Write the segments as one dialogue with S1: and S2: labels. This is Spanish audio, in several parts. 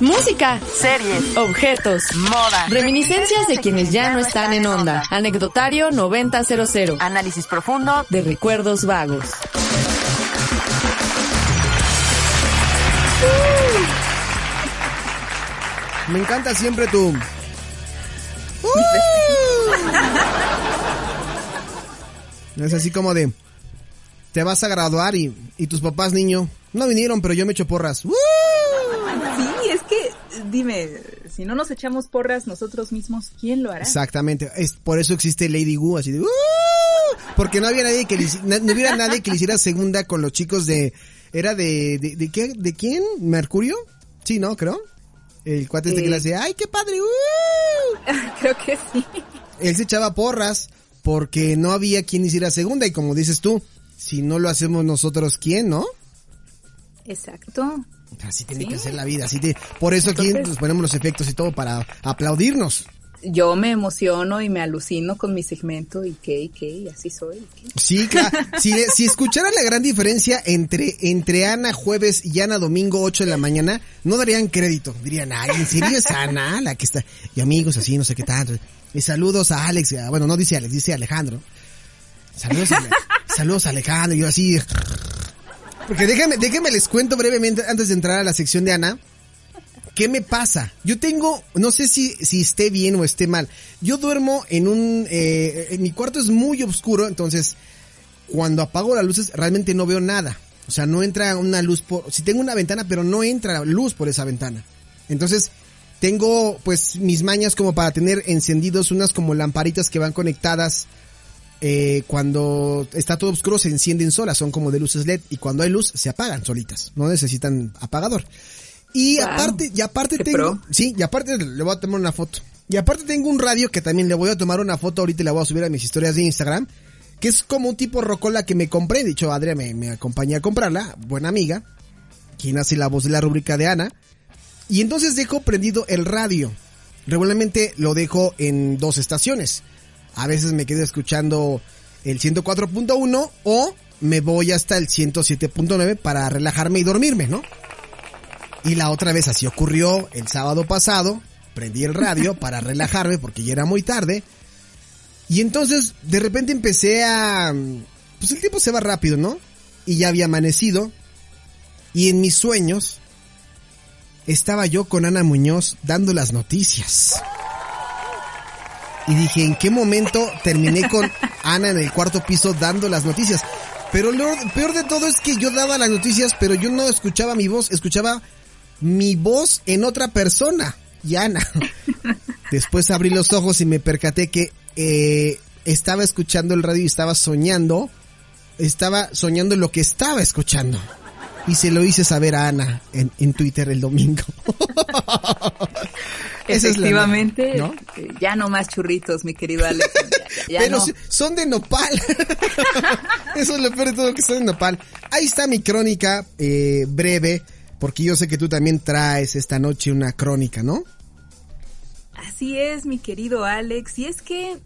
S1: Música,
S2: series,
S1: objetos,
S2: moda,
S1: reminiscencias de quienes ya no están en onda. Anecdotario 9000.
S2: análisis profundo
S1: de recuerdos vagos.
S3: Me encanta siempre tu... Es así como de... Te vas a graduar y, y tus papás, niño, no vinieron, pero yo me echo porras.
S4: Sí, es que, dime, si no nos echamos porras nosotros mismos, ¿quién lo hará?
S3: Exactamente, es por eso existe Lady Wu, así de porque no había nadie que le, no hubiera nadie que le hiciera segunda con los chicos de era de de, de qué de quién Mercurio sí no creo. El cuate este que le hacía ay qué padre
S4: creo que sí.
S3: Él se echaba porras porque no había quien hiciera segunda y como dices tú si no lo hacemos nosotros quién no
S4: Exacto.
S3: Así tiene que ser la vida, así de, por eso aquí nos ponemos los efectos y todo para aplaudirnos.
S4: Yo me emociono y me alucino con mi segmento y qué, y qué, y así soy. ¿qué?
S3: Sí, claro. si, si escucharan la gran diferencia entre, entre Ana jueves y Ana domingo 8 de la mañana, no darían crédito. Dirían, ay, ¿en serio es Ana la que está? Y amigos así, no sé qué tanto. Y saludos a Alex, bueno, no dice Alex, dice Alejandro. Saludos a, saludos a Alejandro, y yo así, porque déjame, déjame les cuento brevemente antes de entrar a la sección de Ana. ¿Qué me pasa? Yo tengo, no sé si, si esté bien o esté mal. Yo duermo en un, eh, mi cuarto es muy oscuro, entonces cuando apago las luces realmente no veo nada. O sea, no entra una luz por, si tengo una ventana, pero no entra luz por esa ventana. Entonces, tengo pues mis mañas como para tener encendidos unas como lamparitas que van conectadas eh, cuando está todo oscuro se encienden solas, son como de luces LED y cuando hay luz se apagan solitas, no necesitan apagador. Y wow. aparte, y aparte tengo,
S4: pro.
S3: sí, y aparte le voy a tomar una foto. Y aparte tengo un radio que también le voy a tomar una foto ahorita y la voy a subir a mis historias de Instagram, que es como un tipo rocola que me compré, de hecho Adria me, me acompañé a comprarla, buena amiga, quien hace la voz de la rúbrica de Ana. Y entonces dejo prendido el radio. Regularmente lo dejo en dos estaciones. A veces me quedo escuchando el 104.1 o me voy hasta el 107.9 para relajarme y dormirme, ¿no? Y la otra vez así ocurrió el sábado pasado, prendí el radio para relajarme porque ya era muy tarde. Y entonces de repente empecé a... Pues el tiempo se va rápido, ¿no? Y ya había amanecido. Y en mis sueños estaba yo con Ana Muñoz dando las noticias. Y dije, ¿en qué momento terminé con Ana en el cuarto piso dando las noticias? Pero lo peor de todo es que yo daba las noticias, pero yo no escuchaba mi voz, escuchaba mi voz en otra persona, y Ana. Después abrí los ojos y me percaté que eh, estaba escuchando el radio y estaba soñando, estaba soñando lo que estaba escuchando. Y se lo hice saber a Ana en, en Twitter el domingo.
S4: Efectivamente,
S3: ¿no?
S4: ya no más churritos, mi querido Alex. Ya, ya
S3: Pero
S4: no.
S3: son de nopal. Eso es lo peor de todo que son de nopal. Ahí está mi crónica eh, breve, porque yo sé que tú también traes esta noche una crónica, ¿no?
S4: Así es, mi querido Alex. Y es que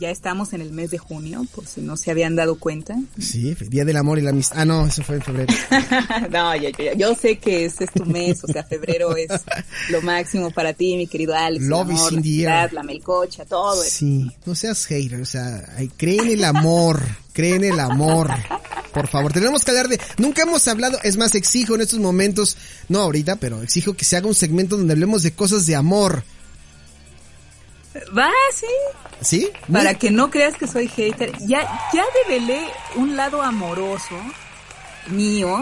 S4: ya estamos en el mes de junio, por si no se habían dado cuenta.
S3: Sí, Día del Amor y la Amistad. Ah, no, eso fue en febrero.
S4: no, yo, yo, yo, sé que ese es tu mes, o sea, febrero es lo máximo para ti, mi querido Alex.
S3: Love
S4: amor,
S3: is in the
S4: la,
S3: air.
S4: la melcocha, todo
S3: Sí, eso. no seas hater, o sea, cree en el amor, cree en el amor. Por favor, tenemos que hablar de... Nunca hemos hablado, es más, exijo en estos momentos, no ahorita, pero exijo que se haga un segmento donde hablemos de cosas de amor.
S4: Va, sí.
S3: ¿Sí?
S4: Para Muy... que no creas que soy hater. Ya, ya develé un lado amoroso mío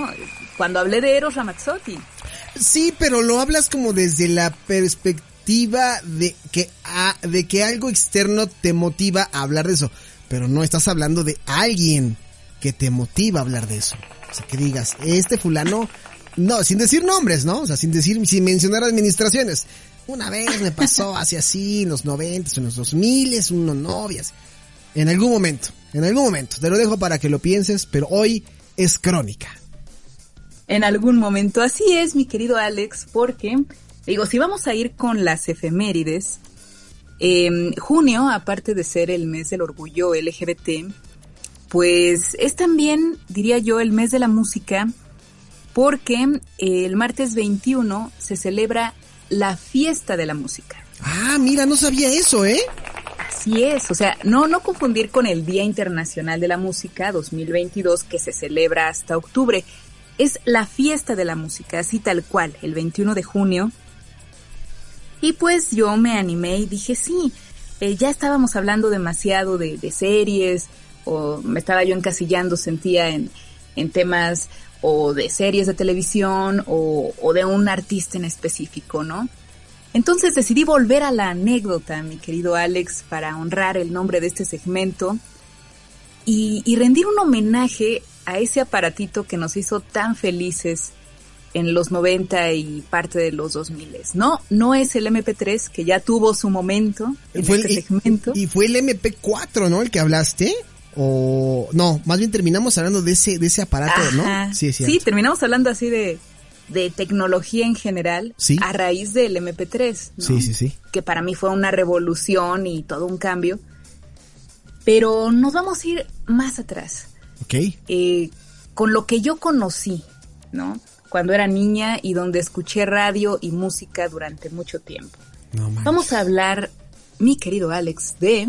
S4: cuando hablé de Eros Ramazzotti.
S3: Sí, pero lo hablas como desde la perspectiva de que, a, de que algo externo te motiva a hablar de eso. Pero no estás hablando de alguien que te motiva a hablar de eso. O sea, que digas, este fulano No, sin decir nombres, ¿no? O sea, sin decir, sin mencionar administraciones. Una vez me pasó así así, en los noventas, en los dos miles, unos novias. En algún momento, en algún momento. Te lo dejo para que lo pienses, pero hoy es crónica.
S4: En algún momento, así es, mi querido Alex, porque, digo, si vamos a ir con las efemérides, eh, junio, aparte de ser el mes del orgullo LGBT, pues es también, diría yo, el mes de la música, porque el martes 21 se celebra la fiesta de la música.
S3: Ah, mira, no sabía eso, ¿eh?
S4: Así es, o sea, no, no confundir con el Día Internacional de la Música 2022 que se celebra hasta octubre. Es la fiesta de la música, así tal cual, el 21 de junio. Y pues yo me animé y dije, sí, eh, ya estábamos hablando demasiado de, de, series, o me estaba yo encasillando, sentía en, en temas o de series de televisión o, o de un artista en específico, ¿no? Entonces decidí volver a la anécdota, mi querido Alex, para honrar el nombre de este segmento y, y, rendir un homenaje a ese aparatito que nos hizo tan felices en los 90 y parte de los 2000. No, no es el MP3 que ya tuvo su momento en
S3: fue
S4: este
S3: el,
S4: segmento.
S3: Y, y fue el MP4, ¿no? El que hablaste o no, más bien terminamos hablando de ese de ese aparato,
S4: Ajá.
S3: ¿no? Sí, es
S4: sí, terminamos hablando así de de tecnología en general
S3: ¿Sí?
S4: a raíz del MP3, ¿no?
S3: Sí, sí, sí.
S4: Que para mí fue una revolución y todo un cambio. Pero nos vamos a ir más atrás.
S3: Ok.
S4: Eh, con lo que yo conocí, ¿no? Cuando era niña y donde escuché radio y música durante mucho tiempo.
S3: No.
S4: Vamos a hablar, mi querido Alex, de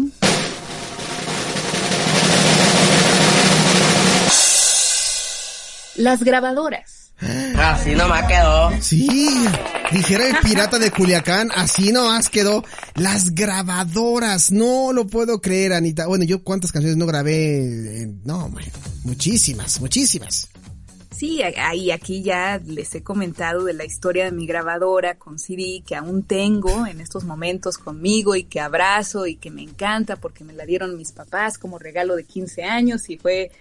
S4: las grabadoras.
S2: Así nomás quedó.
S3: Sí, dijera el pirata de Culiacán, así nomás quedó. Las grabadoras, no lo puedo creer, Anita. Bueno, yo cuántas canciones no grabé, eh, no, man, muchísimas, muchísimas.
S4: Sí, ahí aquí ya les he comentado de la historia de mi grabadora con CD que aún tengo en estos momentos conmigo y que abrazo y que me encanta porque me la dieron mis papás como regalo de 15 años y fue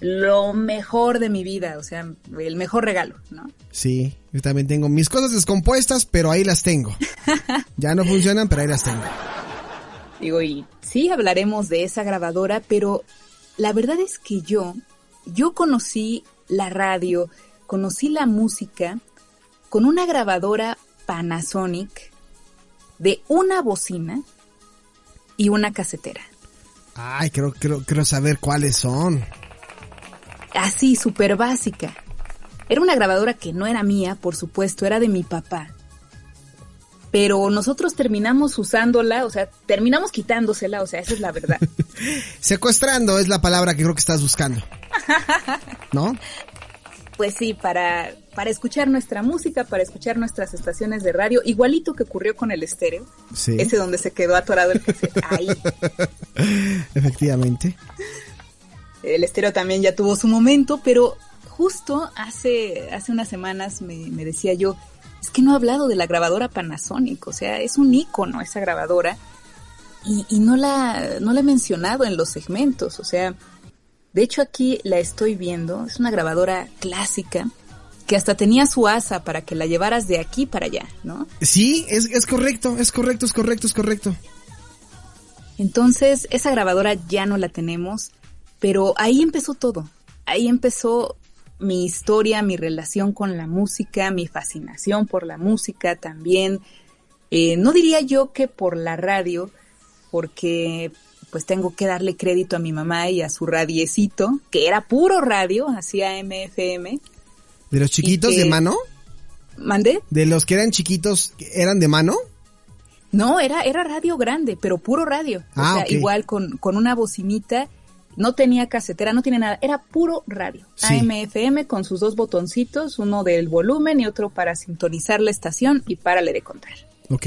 S4: lo mejor de mi vida, o sea, el mejor regalo, ¿no?
S3: Sí, yo también tengo mis cosas descompuestas, pero ahí las tengo. ya no funcionan, pero ahí las tengo.
S4: Digo, y sí hablaremos de esa grabadora, pero la verdad es que yo, yo conocí la radio, conocí la música con una grabadora Panasonic de una bocina y una casetera.
S3: Ay, creo, creo, creo saber cuáles son
S4: así, súper básica. Era una grabadora que no era mía, por supuesto, era de mi papá. Pero nosotros terminamos usándola, o sea, terminamos quitándosela, o sea, esa es la verdad.
S3: Secuestrando es la palabra que creo que estás buscando. ¿No?
S4: Pues sí, para, para escuchar nuestra música, para escuchar nuestras estaciones de radio, igualito que ocurrió con el estéreo.
S3: Sí.
S4: Ese donde se quedó atorado el cassette. Ahí.
S3: Efectivamente
S4: el estéreo también ya tuvo su momento, pero justo hace, hace unas semanas me, me, decía yo, es que no he hablado de la grabadora Panasonic, o sea, es un icono esa grabadora y, y no, la, no la he mencionado en los segmentos, o sea, de hecho aquí la estoy viendo, es una grabadora clásica que hasta tenía su asa para que la llevaras de aquí para allá, ¿no?
S3: Sí, es, es correcto, es correcto, es correcto, es correcto.
S4: Entonces, esa grabadora ya no la tenemos, pero ahí empezó todo. Ahí empezó mi historia, mi relación con la música, mi fascinación por la música también. Eh, no diría yo que por la radio, porque pues tengo que darle crédito a mi mamá y a su radiecito, que era puro radio, hacía MFM.
S3: ¿De los chiquitos que, de mano?
S4: ¿Mandé?
S3: ¿De los que eran chiquitos, eran de mano?
S4: No, era, era radio grande, pero puro radio.
S3: Ah,
S4: o sea,
S3: okay.
S4: igual con, con una bocinita no tenía casetera, no tiene nada, era puro radio.
S3: Sí.
S4: AM/FM con sus dos botoncitos, uno del volumen y otro para sintonizar la estación y párale de contar.
S3: Ok.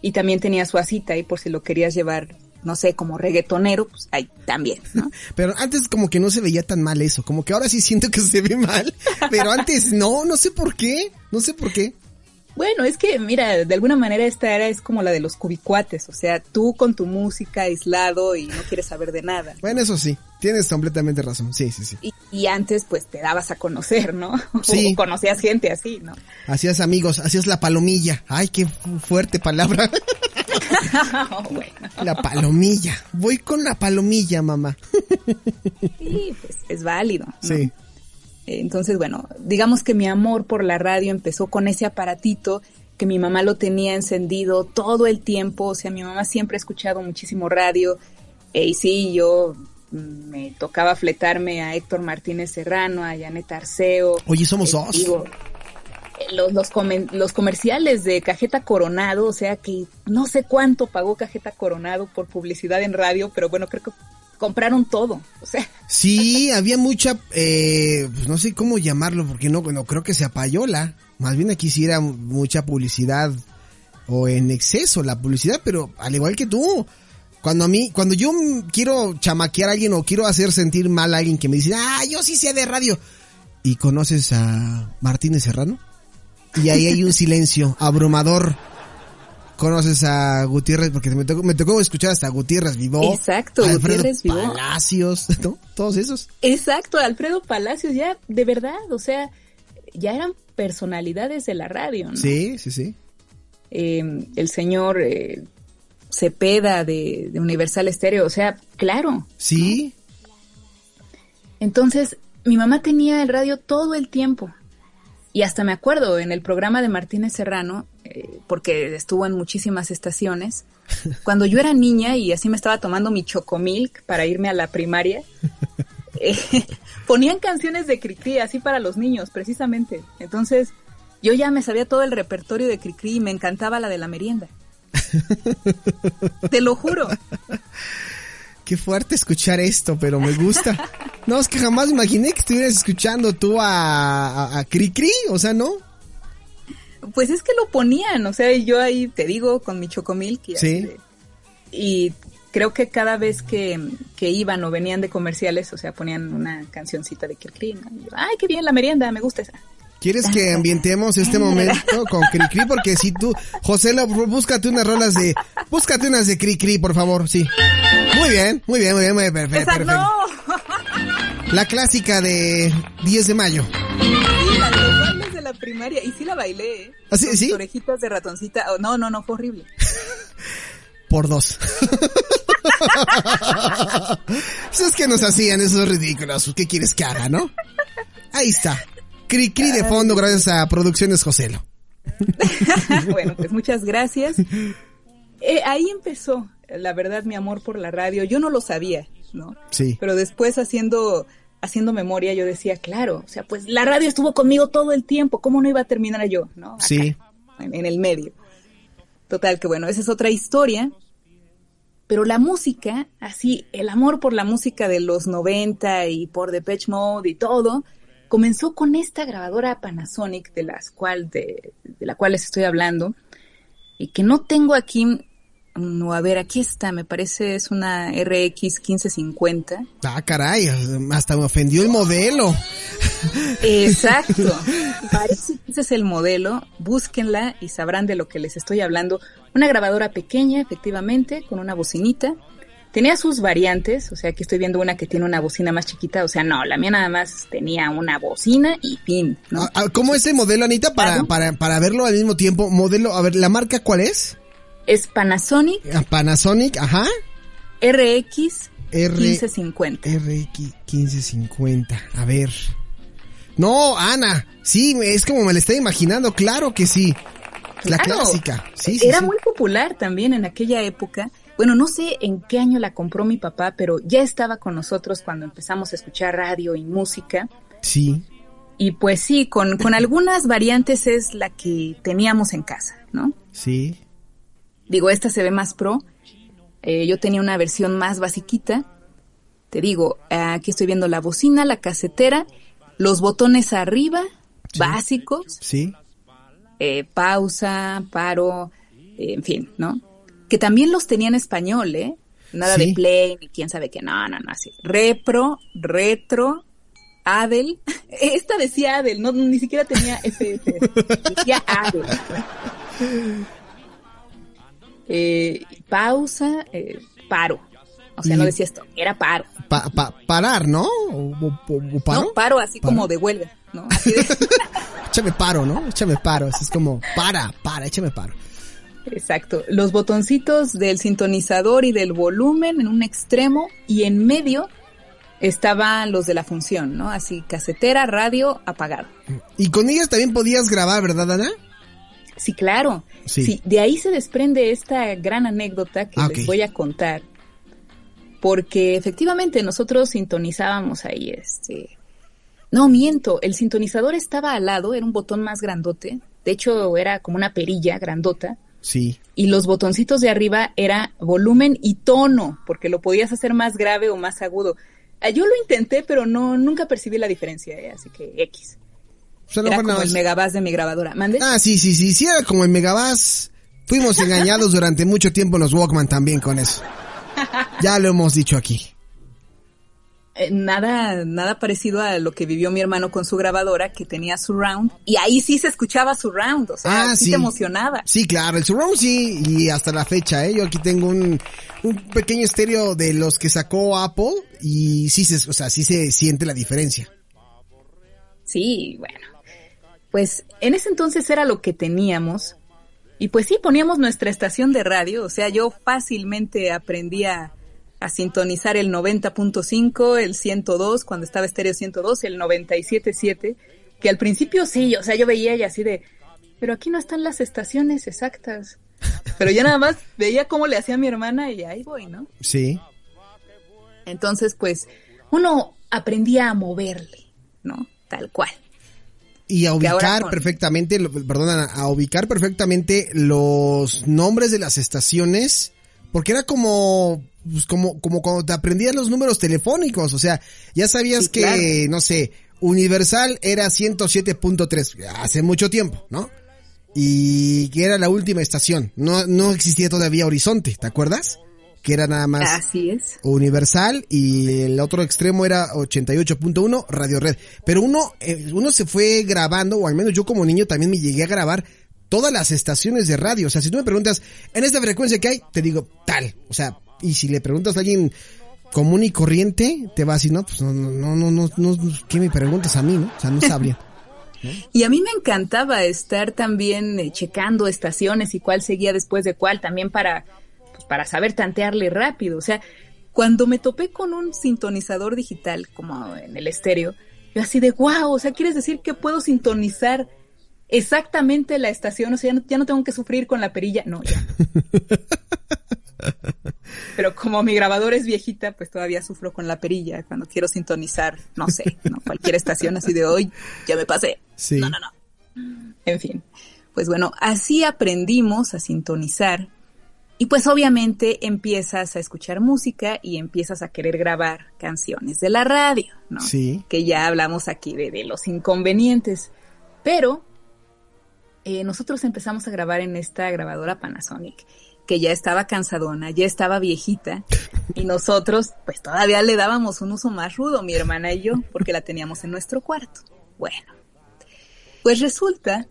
S4: Y también tenía su asita ahí por si lo querías llevar, no sé, como reggaetonero, pues ahí también, ¿no?
S3: pero antes como que no se veía tan mal eso, como que ahora sí siento que se ve mal, pero antes no, no sé por qué, no sé por qué.
S4: Bueno, es que, mira, de alguna manera esta era es como la de los cubicuates, o sea, tú con tu música aislado y no quieres saber de nada.
S3: Bueno, eso sí, tienes completamente razón, sí, sí, sí.
S4: Y, y antes, pues, te dabas a conocer, ¿no?
S3: Sí.
S4: O conocías gente así, ¿no?
S3: Hacías amigos, hacías la palomilla. Ay, qué fuerte palabra.
S4: bueno,
S3: La palomilla. Voy con la palomilla, mamá.
S4: sí, pues, es válido. ¿no?
S3: Sí.
S4: Entonces, bueno, digamos que mi amor por la radio empezó con ese aparatito que mi mamá lo tenía encendido todo el tiempo, o sea, mi mamá siempre ha escuchado muchísimo radio, eh, y sí, yo mm, me tocaba fletarme a Héctor Martínez Serrano, a Janet Arceo.
S3: Oye, somos
S4: Eh,
S3: dos.
S4: digo, eh, los, los, comen- los comerciales de Cajeta Coronado, o sea que no sé cuánto pagó Cajeta Coronado por publicidad en radio, pero bueno, creo que compraron todo, o sea,
S3: Sí, había mucha, eh, pues no sé cómo llamarlo, porque no, no creo que sea payola. Más bien aquí sí era mucha publicidad o en exceso la publicidad, pero al igual que tú, cuando a mí, cuando yo quiero chamaquear a alguien o quiero hacer sentir mal a alguien que me dice, ah, yo sí sé de radio, y conoces a Martínez Serrano, y ahí hay un silencio abrumador. Conoces a Gutiérrez, porque me tocó, me tocó escuchar hasta Gutiérrez Vivó.
S4: Exacto,
S3: Alfredo
S4: Gutiérrez Vivó.
S3: Palacios, ¿no? Todos esos.
S4: Exacto, Alfredo Palacios, ya, de verdad, o sea, ya eran personalidades de la radio, ¿no?
S3: Sí, sí, sí.
S4: Eh, el señor eh, Cepeda de, de Universal Estéreo, o sea, claro.
S3: Sí,
S4: Entonces, mi mamá tenía el radio todo el tiempo. Y hasta me acuerdo en el programa de Martínez Serrano, eh, porque estuvo en muchísimas estaciones, cuando yo era niña y así me estaba tomando mi chocomilk para irme a la primaria, eh, ponían canciones de Cricri así para los niños, precisamente. Entonces, yo ya me sabía todo el repertorio de Cricri y me encantaba la de la merienda. Te lo juro.
S3: qué fuerte escuchar esto, pero me gusta. No, es que jamás imaginé que estuvieras escuchando tú a, a, a Cri Cri, o sea, ¿no?
S4: Pues es que lo ponían, o sea, yo ahí te digo con mi chocomilk y,
S3: Sí.
S4: este, y creo que cada vez que, que iban o venían de comerciales, o sea, ponían una cancioncita de Kirkri, ¿no? Y yo, ay, qué bien la merienda, me gusta esa.
S3: ¿Quieres que ambientemos este momento con Cri Cri? Porque si tú, José, lo- búscate unas rolas de, búscate unas de Cri Cri, por favor, sí. Muy bien, muy bien, muy bien, muy bien, perfecto.
S4: ¡Esa
S3: perfecto. La clásica de 10 de mayo.
S4: La primaria, y sí la bailé, ¿eh?
S3: ¿Ah, sí,
S4: orejitas de ratoncita, oh, no, no, no, fue horrible.
S3: por dos. Pues es que nos hacían esos ridículos. ¿Qué quieres que haga, no? Ahí está. Cri cri de fondo gracias a Producciones Joselo.
S4: bueno, pues muchas gracias. Eh, ahí empezó, la verdad, mi amor por la radio. Yo no lo sabía, ¿no?
S3: Sí.
S4: Pero después haciendo, haciendo memoria, yo decía, claro, o sea, pues la radio estuvo conmigo todo el tiempo. ¿Cómo no iba a terminar yo, no? Acá,
S3: Sí.
S4: En, en el medio. Total, que bueno, esa es otra historia. Pero la música, así, el amor por la música de los 90 y por Depeche Mode y todo, comenzó con esta grabadora Panasonic de las cual de, de la cual les estoy hablando y que no tengo aquí no a ver aquí está me parece es una RX 1550
S3: Ah, caray, hasta me ofendió el modelo.
S4: exacto parece que ese es el modelo búsquenla y sabrán de lo que les estoy hablando una grabadora pequeña efectivamente con una bocinita tenía sus variantes o sea aquí estoy viendo una que tiene una bocina más chiquita o sea no la mía nada más tenía una bocina y fin ¿no?
S3: Ah, ah, ¿Cómo es el modelo, Anita? Para, para, para verlo al mismo tiempo. Modelo, a ver, ¿la marca cuál es?
S4: Es Panasonic
S3: Ah, Panasonic, ajá.
S4: RX
S3: R
S4: 1550
S3: RX 1550. A ver. No, Ana. Sí, es como me la estoy imaginando. Claro que sí. La clásica. Sí, sí,
S4: Era
S3: sí.
S4: muy popular también en aquella época. Bueno, no sé en qué año la compró mi papá, pero ya estaba con nosotros cuando empezamos a escuchar radio y música.
S3: Sí.
S4: Y pues sí, con, con algunas variantes es la que teníamos en casa, ¿no?
S3: Sí.
S4: Digo, esta se ve más pro. Eh, yo tenía una versión más basiquita. Te digo, aquí estoy viendo la bocina, la casetera, los botones arriba, básicos,
S3: Sí.
S4: eh, pausa, paro, eh, en fin, ¿no? Que también los tenía en español, ¿eh? Nada
S3: Sí.
S4: de play, ni quién sabe qué, no, no, no, así. Repro, retro, Adel. Esta decía Adel, no, ni siquiera tenía FF. Decía Adel. Eh, pausa, eh, paro. O sea,
S3: Y-
S4: no decía esto, era paro.
S3: Pa- pa- parar, ¿no? ¿O, o- o paro?
S4: No, paro así
S3: ¿Paro?
S4: como devuelve, ¿no? Así de-
S3: Échame paro, ¿no? Échame paro. Así es como, para, para, échame paro.
S4: Exacto. Los botoncitos del sintonizador y del volumen en un extremo y en medio estaban los de la función, ¿no? Así, casetera, radio, apagado.
S3: Y con ellas también podías grabar, ¿verdad, Ana?
S4: Sí, claro.
S3: Sí.
S4: Sí. de ahí se desprende esta gran anécdota que
S3: Ah,
S4: les voy a contar. Porque efectivamente nosotros sintonizábamos ahí, este... No, miento, el sintonizador estaba al lado, era un botón más grandote. De hecho, era como una perilla grandota.
S3: Sí.
S4: y los botoncitos de arriba era volumen y tono, porque lo podías hacer más grave o más agudo. Ah, Yo lo intenté, pero no nunca percibí la diferencia, ¿eh? así que X. Era como el megabass de mi grabadora. ¿Mande?
S3: Ah, sí, sí, sí, sí, era como el Megabass. Fuimos engañados durante mucho tiempo en los Walkman también con eso. Ya lo hemos dicho aquí.
S4: Eh, nada, nada parecido a lo que vivió mi hermano con su grabadora, que tenía surround, y ahí sí se escuchaba surround, o sea,
S3: Ah,
S4: sí,
S3: sí.
S4: te emocionaba.
S3: Sí, claro, el surround sí, y hasta la fecha, ¿eh? Yo aquí tengo un, un pequeño estéreo de los que sacó Apple y sí se, o sea, sí se siente la diferencia.
S4: Sí, bueno. Pues en ese entonces era lo que teníamos. Y pues sí, poníamos nuestra estación de radio. O sea, yo fácilmente aprendí a, a sintonizar el 90.5, el 102, cuando estaba estéreo 102, el 97.7. Que al principio sí, o sea, yo veía y así de, pero aquí no están las estaciones exactas. Pero ya nada más veía cómo le hacía a mi hermana y ahí voy, ¿no?
S3: Sí.
S4: Entonces, pues, uno aprendía a moverle, ¿no? Tal cual.
S3: Y a ubicar
S4: con-
S3: perfectamente, Ana, a ubicar perfectamente los nombres de las estaciones, porque era como, pues como, como cuando te aprendías los números telefónicos, o sea, ya sabías
S4: Sí,
S3: que,
S4: claro.
S3: no sé, Universal era 107.3, hace mucho tiempo, ¿no? Y que era la última estación, no, no existía todavía Horizonte, ¿te acuerdas? Que era nada más...
S4: Así es.
S3: Universal y el otro extremo era 88.1 Radio Red. Pero uno, eh, uno se fue grabando, o al menos yo como niño también me llegué a grabar todas las estaciones de radio. O sea, si tú me preguntas, en esta frecuencia que hay, te digo tal. O sea, y si le preguntas a alguien común y corriente, te va a decir, no, pues no, no, no, no, no, ¿qué me preguntas a mí, no? O sea, no sabría.
S4: Y a mí me encantaba estar también eh, checando estaciones y cuál seguía después de cuál, también para, para saber tantearle rápido. O sea, cuando me topé con un sintonizador digital, como en el estéreo, yo así de wow, o sea, ¿quieres decir que puedo sintonizar exactamente la estación? O sea, ya no, ya no tengo que sufrir con la perilla. No, ya. Pero como mi grabador es viejita, pues todavía sufro con la perilla cuando quiero sintonizar, no sé, ¿no? cualquier estación así de hoy, ya me pasé.
S3: Sí.
S4: No, no, no. En fin, pues bueno, así aprendimos a sintonizar y pues obviamente empiezas a escuchar música y empiezas a querer grabar canciones de la radio, ¿no?
S3: Sí.
S4: Que ya hablamos aquí de, de los inconvenientes. Pero eh, nosotros empezamos a grabar en esta grabadora Panasonic, que ya estaba cansadona, ya estaba viejita, y nosotros pues todavía le dábamos un uso más rudo, mi hermana y yo, porque la teníamos en nuestro cuarto. Bueno, pues resulta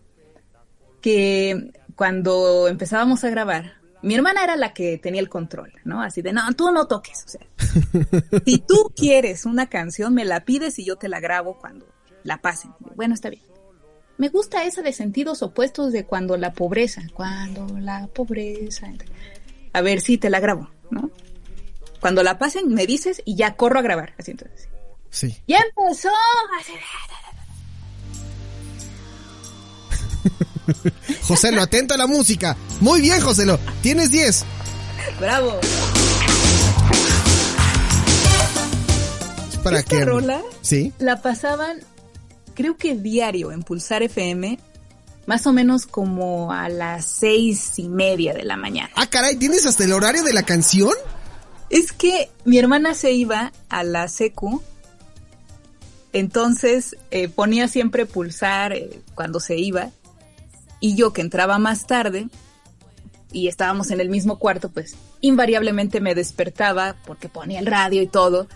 S4: que cuando empezábamos a grabar, mi hermana era la que tenía el control, ¿no? Así de, no, tú no toques, o sea, si tú quieres una canción, me la pides y yo te la grabo cuando la pasen. Bueno, está bien. Me gusta esa de sentidos opuestos de cuando la pobreza, cuando la pobreza. A ver si te la grabo, ¿no? Cuando la pasen, me dices y ya corro a grabar. Así entonces.
S3: Sí.
S4: Ya empezó.
S3: Joselo, atento a la música. Muy bien, Joselo. Tienes 10.
S4: Bravo.
S3: Para
S4: Esta
S3: que...
S4: rola
S3: Sí.
S4: la pasaban, creo que diario en Pulsar FM, más o menos como a las seis y media de la mañana.
S3: Ah, caray, ¿tienes hasta el horario de la canción?
S4: Es que mi hermana se iba a la secu, entonces eh, ponía siempre pulsar eh, cuando se iba, y yo que entraba más tarde y estábamos en el mismo cuarto, pues invariablemente me despertaba porque ponía el radio y todo,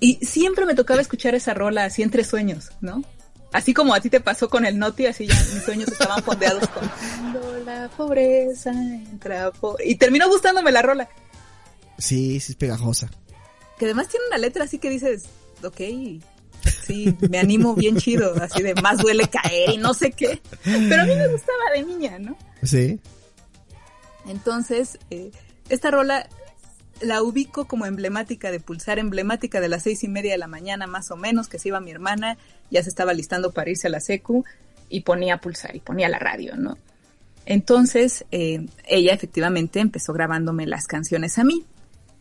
S4: Y siempre me tocaba escuchar esa rola así entre sueños, ¿no? Así como a ti te pasó con el Noti, así ya mis sueños estaban fondeados con la pobreza entra. Y terminó gustándome la rola.
S3: Sí, sí es pegajosa.
S4: Que además tiene una letra así que dices, ok, sí, me animo bien chido, así de más duele caer y no sé qué. Pero a mí me gustaba de niña, ¿no?
S3: Sí.
S4: Entonces, eh, esta rola la ubico como emblemática de pulsar, emblemática de las seis y media de la mañana más o menos, que se iba mi hermana, ya se estaba listando para irse a la secu y ponía pulsar y ponía la radio, ¿no? Entonces, eh, ella efectivamente empezó grabándome las canciones a mí.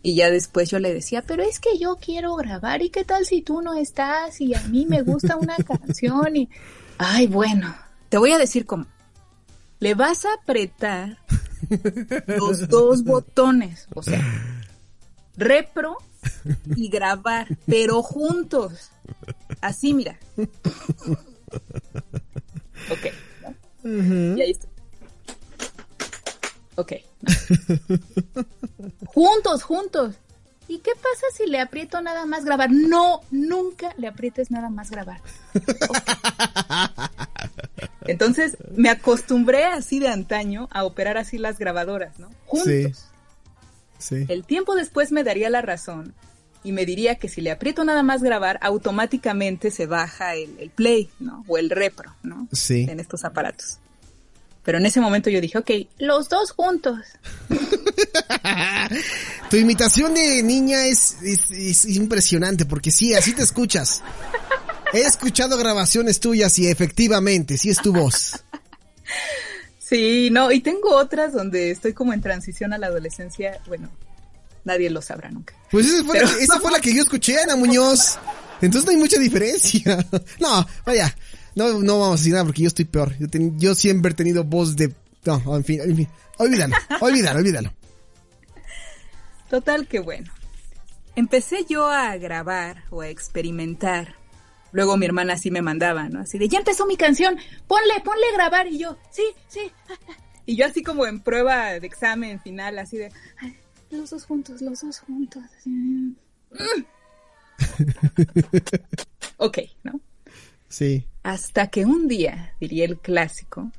S4: Y ya después yo le decía, pero es que yo quiero grabar y qué tal si tú no estás y a mí me gusta una canción y... Ay, bueno, te voy a decir cómo. Le vas a apretar los dos botones, o sea, repro y grabar, pero juntos. Así, mira. Ok. ¿no? Y ahí está. Ok. juntos, juntos. ¿Y qué pasa si le aprieto nada más grabar? No, nunca le aprietes nada más grabar. Entonces me acostumbré así de antaño a operar así las grabadoras, ¿no? Juntos.
S3: Sí. sí.
S4: El tiempo después me daría la razón y me diría que si le aprieto nada más grabar, automáticamente se baja el, el play, ¿no? O el repro, ¿no?
S3: Sí.
S4: En estos aparatos. Pero en ese momento yo dije, ok, los dos juntos.
S3: tu imitación de niña es, es, es, impresionante porque sí, así te escuchas. He escuchado grabaciones tuyas y efectivamente, sí es tu voz.
S4: Sí, no, y tengo otras donde estoy como en transición a la adolescencia. Bueno, nadie lo sabrá nunca.
S3: Pues esa fue, Pero... la, esa fue la que yo escuché, Ana Muñoz. Entonces no hay mucha diferencia. No, vaya, no, no vamos a decir nada porque yo estoy peor. Yo, ten, yo siempre he tenido voz de... No, en fin, en fin. Olvídalo, olvídalo, olvídalo.
S4: Total que bueno. Empecé yo a grabar o a experimentar. Luego mi hermana así me mandaba, ¿no? Así de, ya empezó mi canción, ponle, ponle a grabar. Y yo, sí, sí. Y yo así como en prueba de examen final, así de, los dos juntos, los dos juntos. ok, ¿no?
S3: Sí.
S4: Hasta que un día, diría el clásico,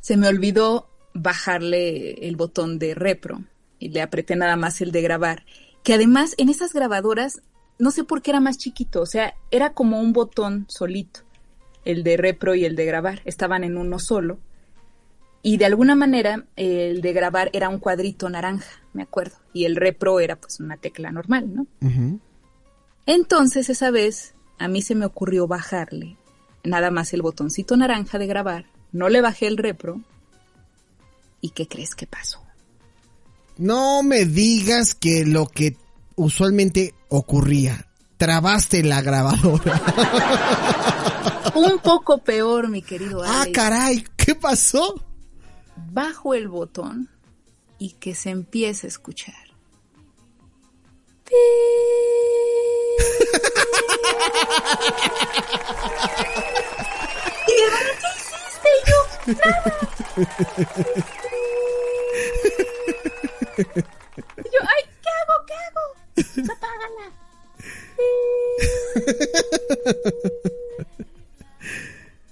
S4: se me olvidó bajarle el botón de repro y le apreté nada más el de grabar. Que además en esas grabadoras, no sé por qué era más chiquito, o sea, era como un botón solito, el de repro y el de grabar, estaban en uno solo. Y de alguna manera el de grabar era un cuadrito naranja, me acuerdo, y el repro era pues una tecla normal, ¿no?
S3: Uh -huh.
S4: Entonces esa vez a mí se me ocurrió bajarle nada más el botoncito naranja de grabar, no le bajé el repro, ¿y qué crees que pasó?
S3: No me digas que lo que usualmente ocurría, trabaste la grabadora.
S4: Un poco peor, mi querido
S3: Ah,
S4: Alex.
S3: caray, ¿qué pasó?
S4: Bajo el botón y que se empiece a escuchar. y mi hermano, ¿qué hiciste? Y yo, nada. Y yo, ay, ¿qué hago? ¿Qué hago? Apágala.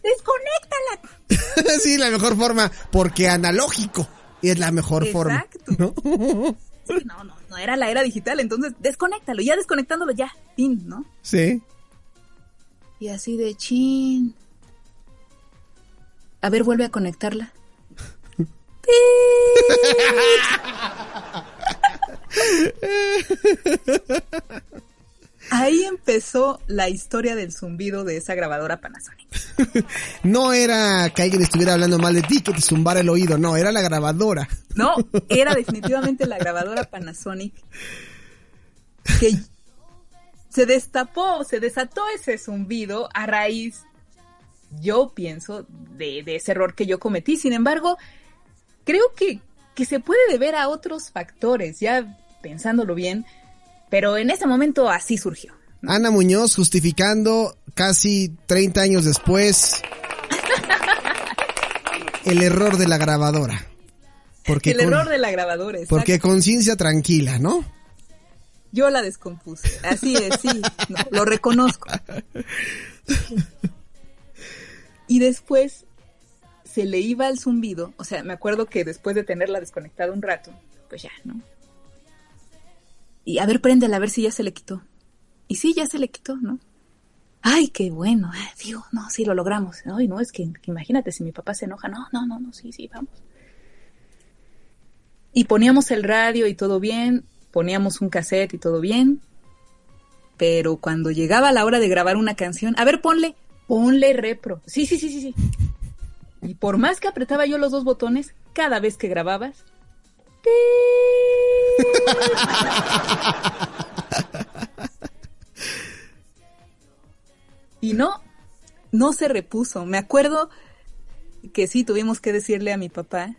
S4: Desconéctala.
S3: sí, la mejor forma, porque analógico es la mejor
S4: Exacto.
S3: forma. ¿no?
S4: Sí, no, no, no era la era digital, entonces desconéctalo, ya desconectándolo ya, fin, ¿no?
S3: Sí.
S4: Y así de chin. A ver, vuelve a conectarla. Ahí empezó la historia del zumbido de esa grabadora Panasonic.
S3: no era que alguien estuviera hablando mal de ti, que te zumbara el oído, no, era la grabadora.
S4: No, era definitivamente la grabadora Panasonic que se destapó, se desató ese zumbido a raíz, yo pienso, de, de ese error que yo cometí. Sin embargo, creo que, que se puede deber a otros factores, ya pensándolo bien, pero en ese momento así surgió.
S3: ¿no? Ana Muñoz justificando casi 30 años después el error de la grabadora. Porque
S4: el error de la grabadora. Exacto.
S3: Porque conciencia tranquila, ¿no?
S4: Yo la descompuse. Así es, sí. No, lo reconozco. Y después se le iba el zumbido. O sea, me acuerdo que después de tenerla desconectada un rato, pues ya, ¿no? Y a ver, préndela, a ver si ya se le quitó. Y sí, ya se le quitó, ¿no? Ay, qué bueno. Ay, digo, no, sí, lo logramos. Ay, no, es que, que imagínate si mi papá se enoja. No, no, no, no, sí, sí, vamos. Y poníamos el radio y todo bien, poníamos un cassette y todo bien. Pero cuando llegaba la hora de grabar una canción, a ver, ponle, ponle repro. Sí, sí, sí, sí, sí. Y por más que apretaba yo los dos botones, cada vez que grababas, y no, no se repuso. Me acuerdo que sí tuvimos que decirle a mi papá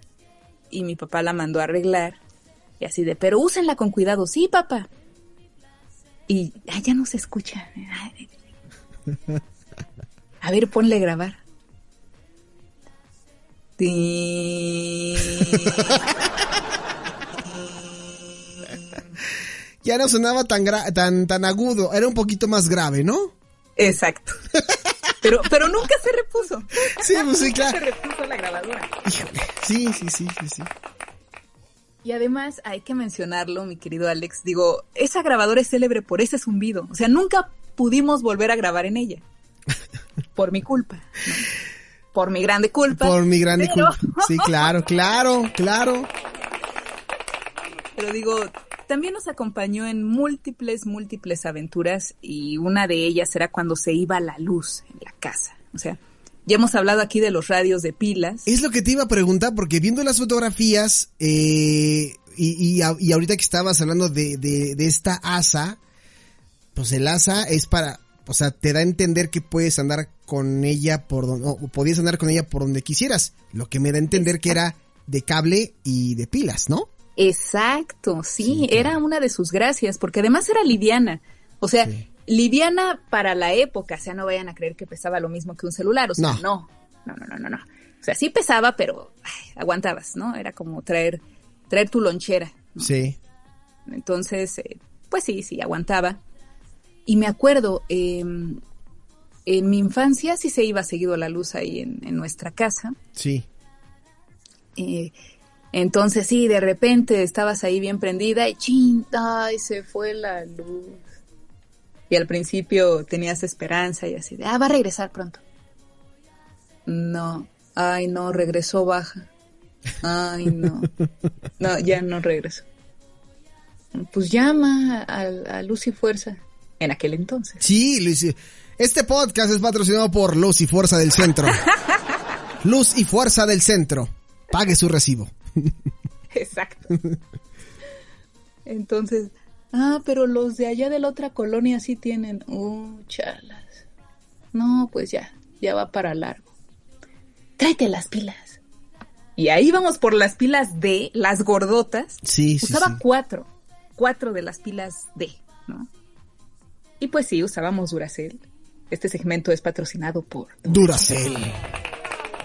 S4: y mi papá la mandó a arreglar. Y así de, pero úsenla con cuidado, sí, papá. Y ay, ya no se escucha. A ver, ponle grabar.
S3: Ya no sonaba tan, gra- tan, tan agudo, era un poquito más grave, ¿no?
S4: Exacto. Pero, pero nunca se repuso.
S3: Sí, pues sí,
S4: Nunca
S3: claro.
S4: se repuso la grabadora.
S3: Híjole. Sí, sí, sí, sí, sí.
S4: Y además hay que mencionarlo, mi querido Alex. Digo, esa grabadora es célebre por ese zumbido. O sea, nunca pudimos volver a grabar en ella. Por mi culpa. ¿no? Por mi grande culpa.
S3: Por mi grande
S4: Pero-
S3: culpa. Sí, claro, claro, claro.
S4: Pero digo, también nos acompañó en múltiples, múltiples aventuras y una de ellas era cuando se iba la luz en la casa. O sea, ya hemos hablado aquí de los radios de pilas.
S3: Es lo que te iba a preguntar, porque viendo las fotografías, eh, y, y, y ahorita que estabas hablando de, de, de esta asa, pues el asa es para, o sea, te da a entender que puedes andar con ella por donde, o podías andar con ella por donde quisieras, lo que me da a entender que era de cable y de pilas, ¿no?
S4: Exacto, sí,
S3: Sí, claro.
S4: era una de sus gracias, porque además era liviana. O sea,
S3: Sí.
S4: liviana para la época, o sea, no vayan a creer que pesaba lo mismo que un celular, o sea, No. no, no, no, no, no. O sea, sí pesaba, pero ay, aguantabas, ¿no? Era como traer, traer tu lonchera. ¿no?
S3: Sí.
S4: Entonces, eh, pues sí, sí, aguantaba. Y me acuerdo, eh, en mi infancia sí se iba seguido la luz ahí en, en nuestra casa.
S3: Sí.
S4: Eh, entonces sí, de repente estabas ahí bien prendida y chin, ay, se fue la luz. Y al principio tenías esperanza y así de, ah, va a regresar pronto. No, ay, no, regresó baja. Ay, no, no, ya no regresó. Pues llama a, a Luz y Fuerza en aquel entonces.
S3: Sí, Luis. Este podcast es patrocinado por Luz y Fuerza del Centro. Luz y Fuerza del Centro. Pague su recibo.
S4: Exacto. Entonces, ah, pero los de allá de la otra colonia sí tienen, uh, chalas. No, pues ya, ya va para largo. Tráete las pilas. Y ahí vamos por las pilas D, las gordotas.
S3: Sí, sí,
S4: Usaba
S3: sí.
S4: cuatro, cuatro de las pilas D, ¿no? Y pues sí, usábamos Duracell. Este segmento es patrocinado por
S3: Duracell.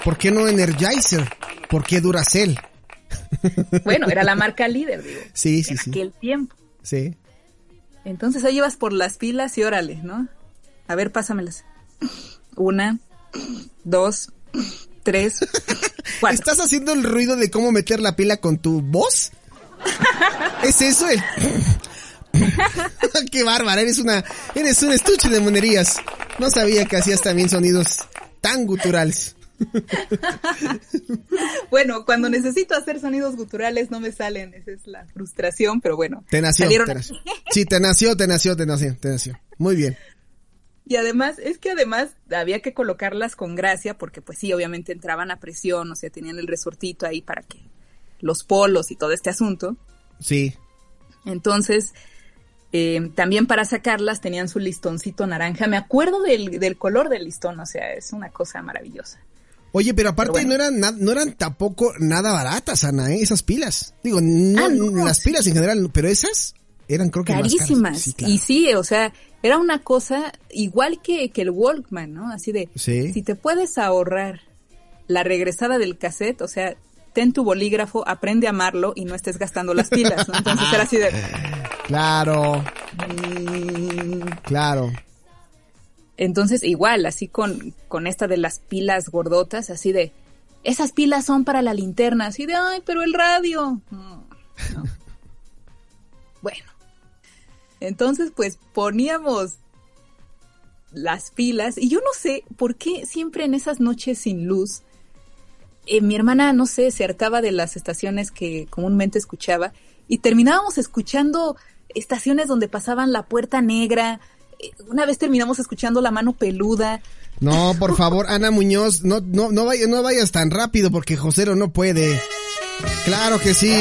S3: ¿Por qué no Energizer? ¿Por qué Duracell?
S4: Bueno, era la marca líder, digo.
S3: Sí, sí,
S4: en
S3: sí.
S4: aquel tiempo.
S3: Sí.
S4: Entonces ahí ibas por las pilas y órale, ¿no? A ver, pásamelas. Una, dos, tres, cuatro.
S3: ¿Estás haciendo el ruido de cómo meter la pila con tu voz? ¿Es eso el...? ¡Qué bárbara! Eres una... Eres un estuche de monerías. No sabía que hacías también sonidos tan guturales.
S4: Bueno, cuando necesito hacer sonidos guturales no me salen, esa es la frustración, pero bueno.
S3: Te nació,
S4: salieron
S3: te nació. Sí, te nació, te nació, te nació, te nació. Muy bien.
S4: Y además, es que además había que colocarlas con gracia porque pues sí, obviamente entraban a presión, o sea, tenían el resortito ahí para que los polos y todo este asunto.
S3: Sí.
S4: Entonces, eh, también para sacarlas tenían su listoncito naranja. Me acuerdo del, del color del listón, o sea, es una cosa maravillosa.
S3: Oye, pero aparte
S4: Pero bueno.
S3: no eran no eran tampoco nada baratas, Ana, ¿eh? esas pilas. Digo, no,
S4: Ah, no,
S3: las pilas en general, pero esas eran creo que más caras.
S4: Carísimas.
S3: Sí, claro.
S4: Y sí, o sea, era una cosa igual que, que el Walkman, ¿no? Así de,
S3: Sí.
S4: si te puedes ahorrar la regresada del cassette, o sea, ten tu bolígrafo, aprende a amarlo y no estés gastando las pilas, ¿no? Entonces era así de,
S3: Claro. Claro.
S4: Entonces, igual, así con, con esta de las pilas gordotas, así de, esas pilas son para la linterna, así de, ay, pero el radio. No. bueno. Entonces, pues poníamos las pilas y yo no sé por qué siempre en esas noches sin luz, eh, mi hermana, no sé, se hartaba de las estaciones que comúnmente escuchaba y terminábamos escuchando estaciones donde pasaban la puerta negra, una vez terminamos escuchando la mano peluda.
S3: No, por favor, Ana Muñoz, no, no, no, vayas, no vayas tan rápido porque Josero no puede. Claro que sí.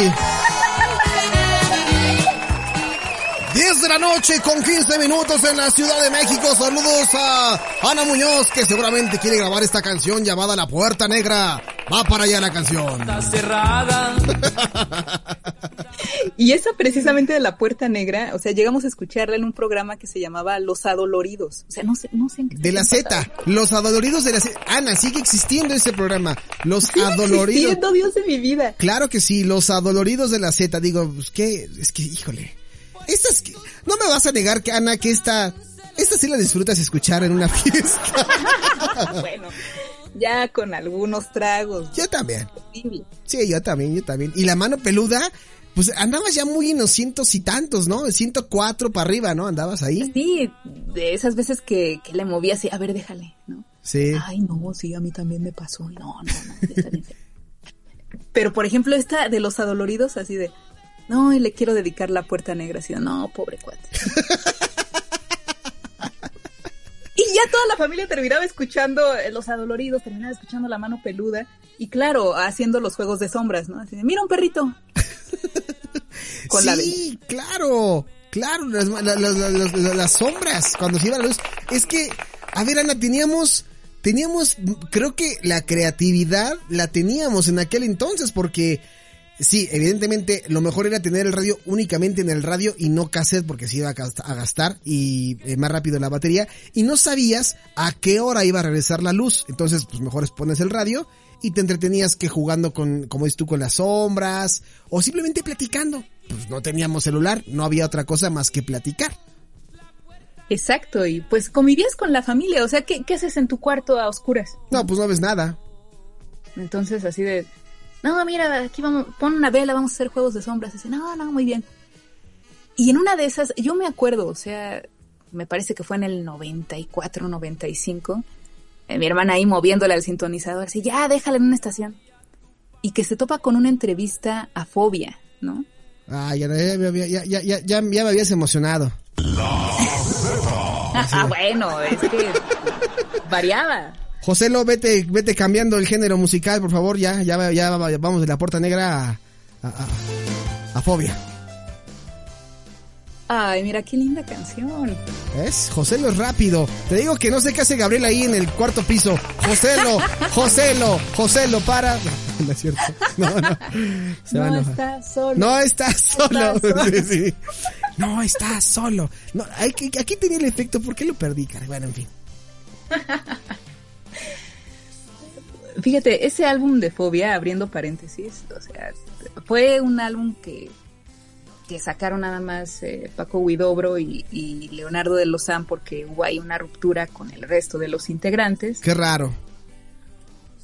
S3: De la noche con 15 minutos en la Ciudad de México. Saludos a Ana Muñoz que seguramente quiere grabar esta canción llamada La Puerta Negra. Va para allá la canción.
S2: Está cerrada.
S4: Y esa precisamente de la Puerta Negra, o sea, llegamos a escucharla en un programa que se llamaba Los Adoloridos. O sea, no sé, no sé en qué
S3: De la Z, los adoloridos de la Z. Ana, sigue existiendo ese programa. Los
S4: pasaba.
S3: adoloridos.
S4: Existiendo, Dios de mi vida.
S3: Claro que sí, los adoloridos de la Z. Digo, pues que, es que, híjole. Estas, que- no me vas a negar que Ana, que esta, esta sí la disfrutas escuchar en una fiesta.
S4: bueno, ya con algunos tragos.
S3: Yo también. Sí, yo también, yo también. Y la mano peluda, pues andabas ya muy en los cientos y tantos, ¿no? 104 para arriba, ¿no? Andabas ahí.
S4: Sí, de esas veces que, que le movía así, a ver, déjale, ¿no?
S3: Sí.
S4: Ay, no, sí, a mí también me pasó. No, no, no. Pero, por ejemplo, esta de los adoloridos, así de, no, y le quiero dedicar la puerta negra, así no, pobre cuate. y ya toda la familia terminaba escuchando eh, los adoloridos, terminaba escuchando la mano peluda, y claro, haciendo los juegos de sombras, ¿no? Así de, mira un perrito. Con la
S3: sí, claro, claro, las, la- la- la- las- las- las sombras, cuando se iba la luz. Es que, a ver, Ana, teníamos, teníamos, creo que la creatividad la teníamos en aquel entonces, porque sí, evidentemente, lo mejor era tener el radio únicamente en el radio y no cassette, porque se iba a gast- a gastar y eh, más rápido la batería, y no sabías a qué hora iba a regresar la luz. Entonces, pues mejor es pones el radio y te entretenías que jugando con, como dices tú, con las sombras o simplemente platicando. Pues no teníamos celular, no había otra cosa más que platicar.
S4: Exacto, y pues convivías con la familia, o sea, ¿qué, qué haces en tu cuarto a oscuras?
S3: No, pues no ves nada.
S4: Entonces, así de, no, mira, aquí vamos, pon una vela, vamos a hacer juegos de sombras. Dice, no, no, muy bien. Y en una de esas, yo me acuerdo, o sea, me parece que fue en el 94, 95, eh, mi hermana ahí moviéndole al sintonizador, así, ya, déjala en una estación. Y que se topa con una entrevista a Fobia, ¿no?
S3: Ah, ya, ya, ya, ya, ya, ya, ya me habías emocionado.
S4: Ah, bueno, es que variaba.
S3: José Lo, vete, vete cambiando el género musical, por favor, ya, ya, ya vamos de la puerta negra a, a, a- a fobia.
S4: Ay, mira qué linda canción.
S3: ¿Ves? José Lo es rápido. Te digo que no sé qué hace Gabriel ahí en el cuarto piso. José Lo, José Lo, José Lo, para. No, no es cierto. No, no. Se
S4: no está solo.
S3: No estás solo.
S4: Estás solo.
S3: Sí, sí. No estás solo. No, hay que- aquí tenía el efecto. ¿Por qué lo perdí, cara? Bueno, en fin.
S4: Fíjate, ese álbum de Fobia, abriendo paréntesis, o sea, fue un álbum que, que sacaron nada más eh, Paco Huidobro y, y Leonardo de Lozán porque hubo ahí una ruptura con el resto de los integrantes.
S3: Qué raro.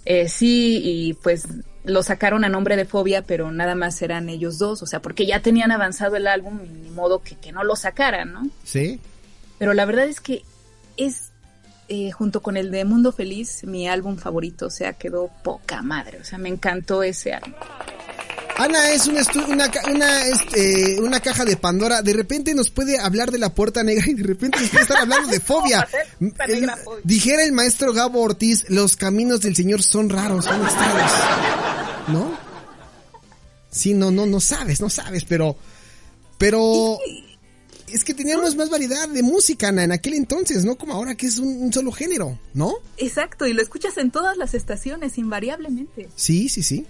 S4: Eh, sí, y pues lo sacaron a nombre de Fobia, pero nada más eran ellos dos, o sea, porque ya tenían avanzado el álbum y ni modo que, que no lo sacaran, ¿no?
S3: ¿Sí?
S4: Pero la verdad es que es, eh, junto con el de Mundo Feliz, mi álbum favorito. O sea, quedó poca madre. O sea, me encantó ese álbum.
S3: Ana es una, una, una, este, una caja de Pandora. De repente nos puede hablar de la puerta negra y de repente nos puede estar hablando de El-
S4: fobia.
S3: dijera el maestro Gabo Ortiz, los caminos del Señor son raros, son extraños. ¿No? Sí, no, no, no sabes, no sabes, pero, pero, es que teníamos más variedad de música, Ana, en aquel entonces, no como ahora que es un, un solo género, ¿no?
S4: Exacto, y lo escuchas en todas las estaciones, invariablemente.
S3: Sí, sí, sí.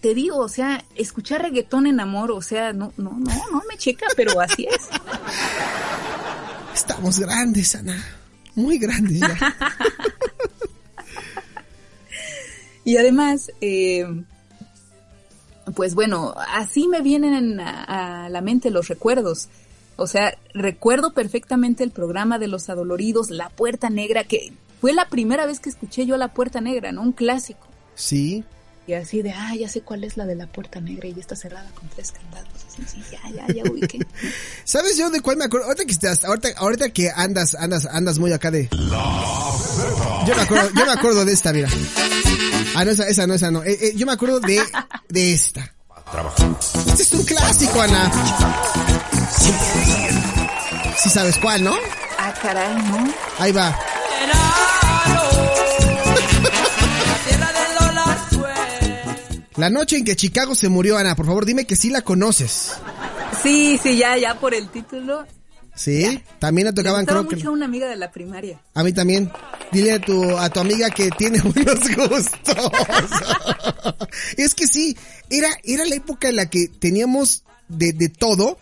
S4: Te digo, o sea, escuchar reggaetón en amor, o sea, no, no, no, no me checa, pero así es.
S3: Estamos grandes, Ana. Muy grandes ya.
S4: Y además, eh, pues bueno, así me vienen a, la mente los recuerdos. O sea, recuerdo perfectamente el programa de Los Adoloridos, La Puerta Negra, que fue la primera vez que escuché yo La Puerta Negra, ¿no? Un clásico.
S3: Sí.
S4: Y así de, ah, ya sé cuál es la de la puerta negra y ya está cerrada con tres candados. Así, sí, ya, ya, ya ubiqué.
S3: ¿Sabes yo de cuál me acuerdo? Ahorita que estás, ahorita, ahorita que andas, andas, andas muy acá de. Yo me acuerdo, yo me acuerdo de esta, mira. Ah, no, esa, esa no, esa no. Eh, eh, yo me acuerdo de, de esta. Este es un clásico, Ana. Sí sabes cuál, ¿no?
S4: Ah, caray, ¿no?
S3: Ahí va. La noche en que Chicago se murió, Ana, por favor, dime que sí la conoces.
S4: Sí, sí, ya, ya por el título.
S3: Sí, también la tocaban, creo que.
S4: mucho a una amiga de la primaria.
S3: A mí también. Dile a tu, a tu amiga que tiene buenos gustos. es que sí, era, era la época en la que teníamos de, de todo.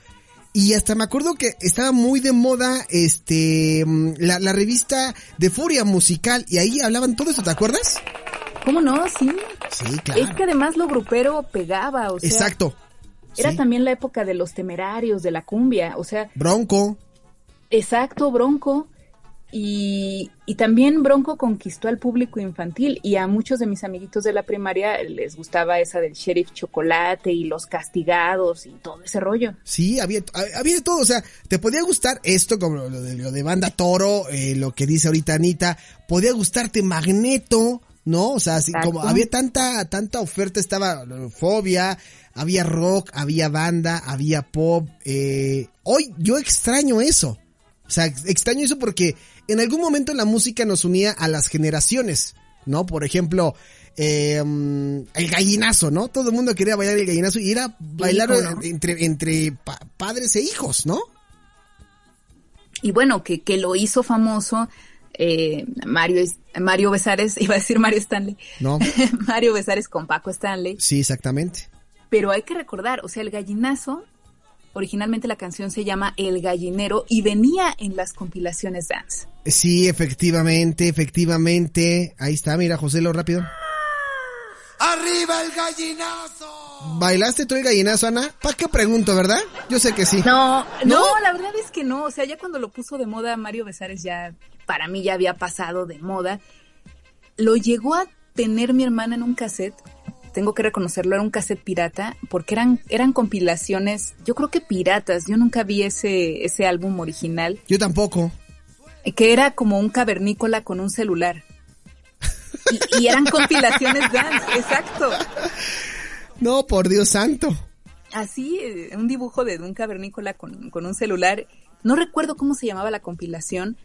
S3: Y hasta me acuerdo que estaba muy de moda, este, mm, la, la revista de Furia Musical. Y ahí hablaban todo eso, ¿te acuerdas?
S4: ¿Cómo no? Sí.
S3: Sí, claro.
S4: Es que además lo grupero pegaba, o sea.
S3: Exacto.
S4: Era
S3: Sí.
S4: también la época de los temerarios, de la cumbia, o sea,
S3: Bronco.
S4: exacto, Bronco. Y, y también Bronco conquistó al público infantil y a muchos de mis amiguitos de la primaria les gustaba esa del sheriff chocolate y los castigados y todo ese rollo.
S3: Sí, había, había de todo, o sea, te podía gustar esto, como lo de, lo de Banda Toro, eh, lo que dice ahorita Anita, podía gustarte Magneto, ¿no? O sea, así
S4: Exacto.
S3: como había tanta, tanta oferta, estaba eh, Fobia, había rock, había banda, había pop, eh, hoy yo extraño eso, o sea, ex- extraño eso porque en algún momento la música nos unía a las generaciones, ¿no? Por ejemplo, eh, mm, el gallinazo, ¿no? Todo el mundo quería bailar el gallinazo y era bailar entre, entre pa- padres e hijos, ¿no?
S4: Y bueno, que, que lo hizo famoso eh, Mario, es- Mario Besares, iba a decir Mario Stanley,
S3: No,
S4: Mario Besares con Paco Stanley.
S3: sí, exactamente.
S4: Pero hay que recordar, o sea, el gallinazo, originalmente la canción se llama El Gallinero y venía en las compilaciones dance.
S3: Sí, efectivamente, efectivamente. Ahí está, mira, José, lo rápido.
S5: ¡Arriba el gallinazo!
S3: ¿Bailaste tú el gallinazo, Ana? ¿Para qué pregunto, verdad? Yo sé que sí.
S4: No,
S3: ¿No?
S4: no, la verdad es que no. O sea, ya cuando lo puso de moda Mario Besares ya, para mí ya había pasado de moda. Lo llegó a tener mi hermana en un cassette. Tengo que reconocerlo, era un cassette pirata, porque eran, eran compilaciones, yo creo que piratas. Yo nunca vi ese, ese álbum original,
S3: Yo tampoco.
S4: que era como un cavernícola con un celular. Y, y eran compilaciones dance, exacto.
S3: No, por Dios santo.
S4: Así, eh, un dibujo de un cavernícola con, con un celular. No recuerdo cómo se llamaba la compilación,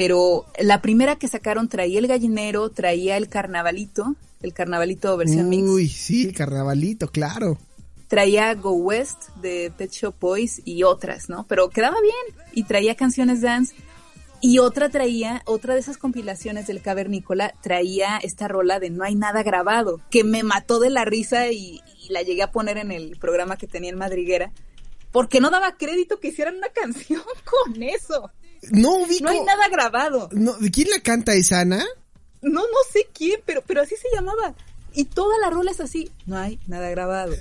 S4: pero la primera que sacaron traía el gallinero, traía el carnavalito, el carnavalito versión mix,
S3: Uy, sí, el carnavalito, claro.
S4: traía Go West de Pet Shop Boys y otras, ¿no? Pero quedaba bien y traía canciones dance. Y otra traía, otra de esas compilaciones del cavernícola, traía esta rola de No hay nada grabado, que me mató de la risa y, y la llegué a poner en el programa que tenía en Madriguera, porque no daba crédito que hicieran una canción con eso.
S3: No ubico.
S4: No hay nada grabado.
S3: No, ¿de ¿Quién la canta esa, Ana?
S4: No, no sé quién, pero, pero así se llamaba. Y toda la rola es así. No hay nada grabado.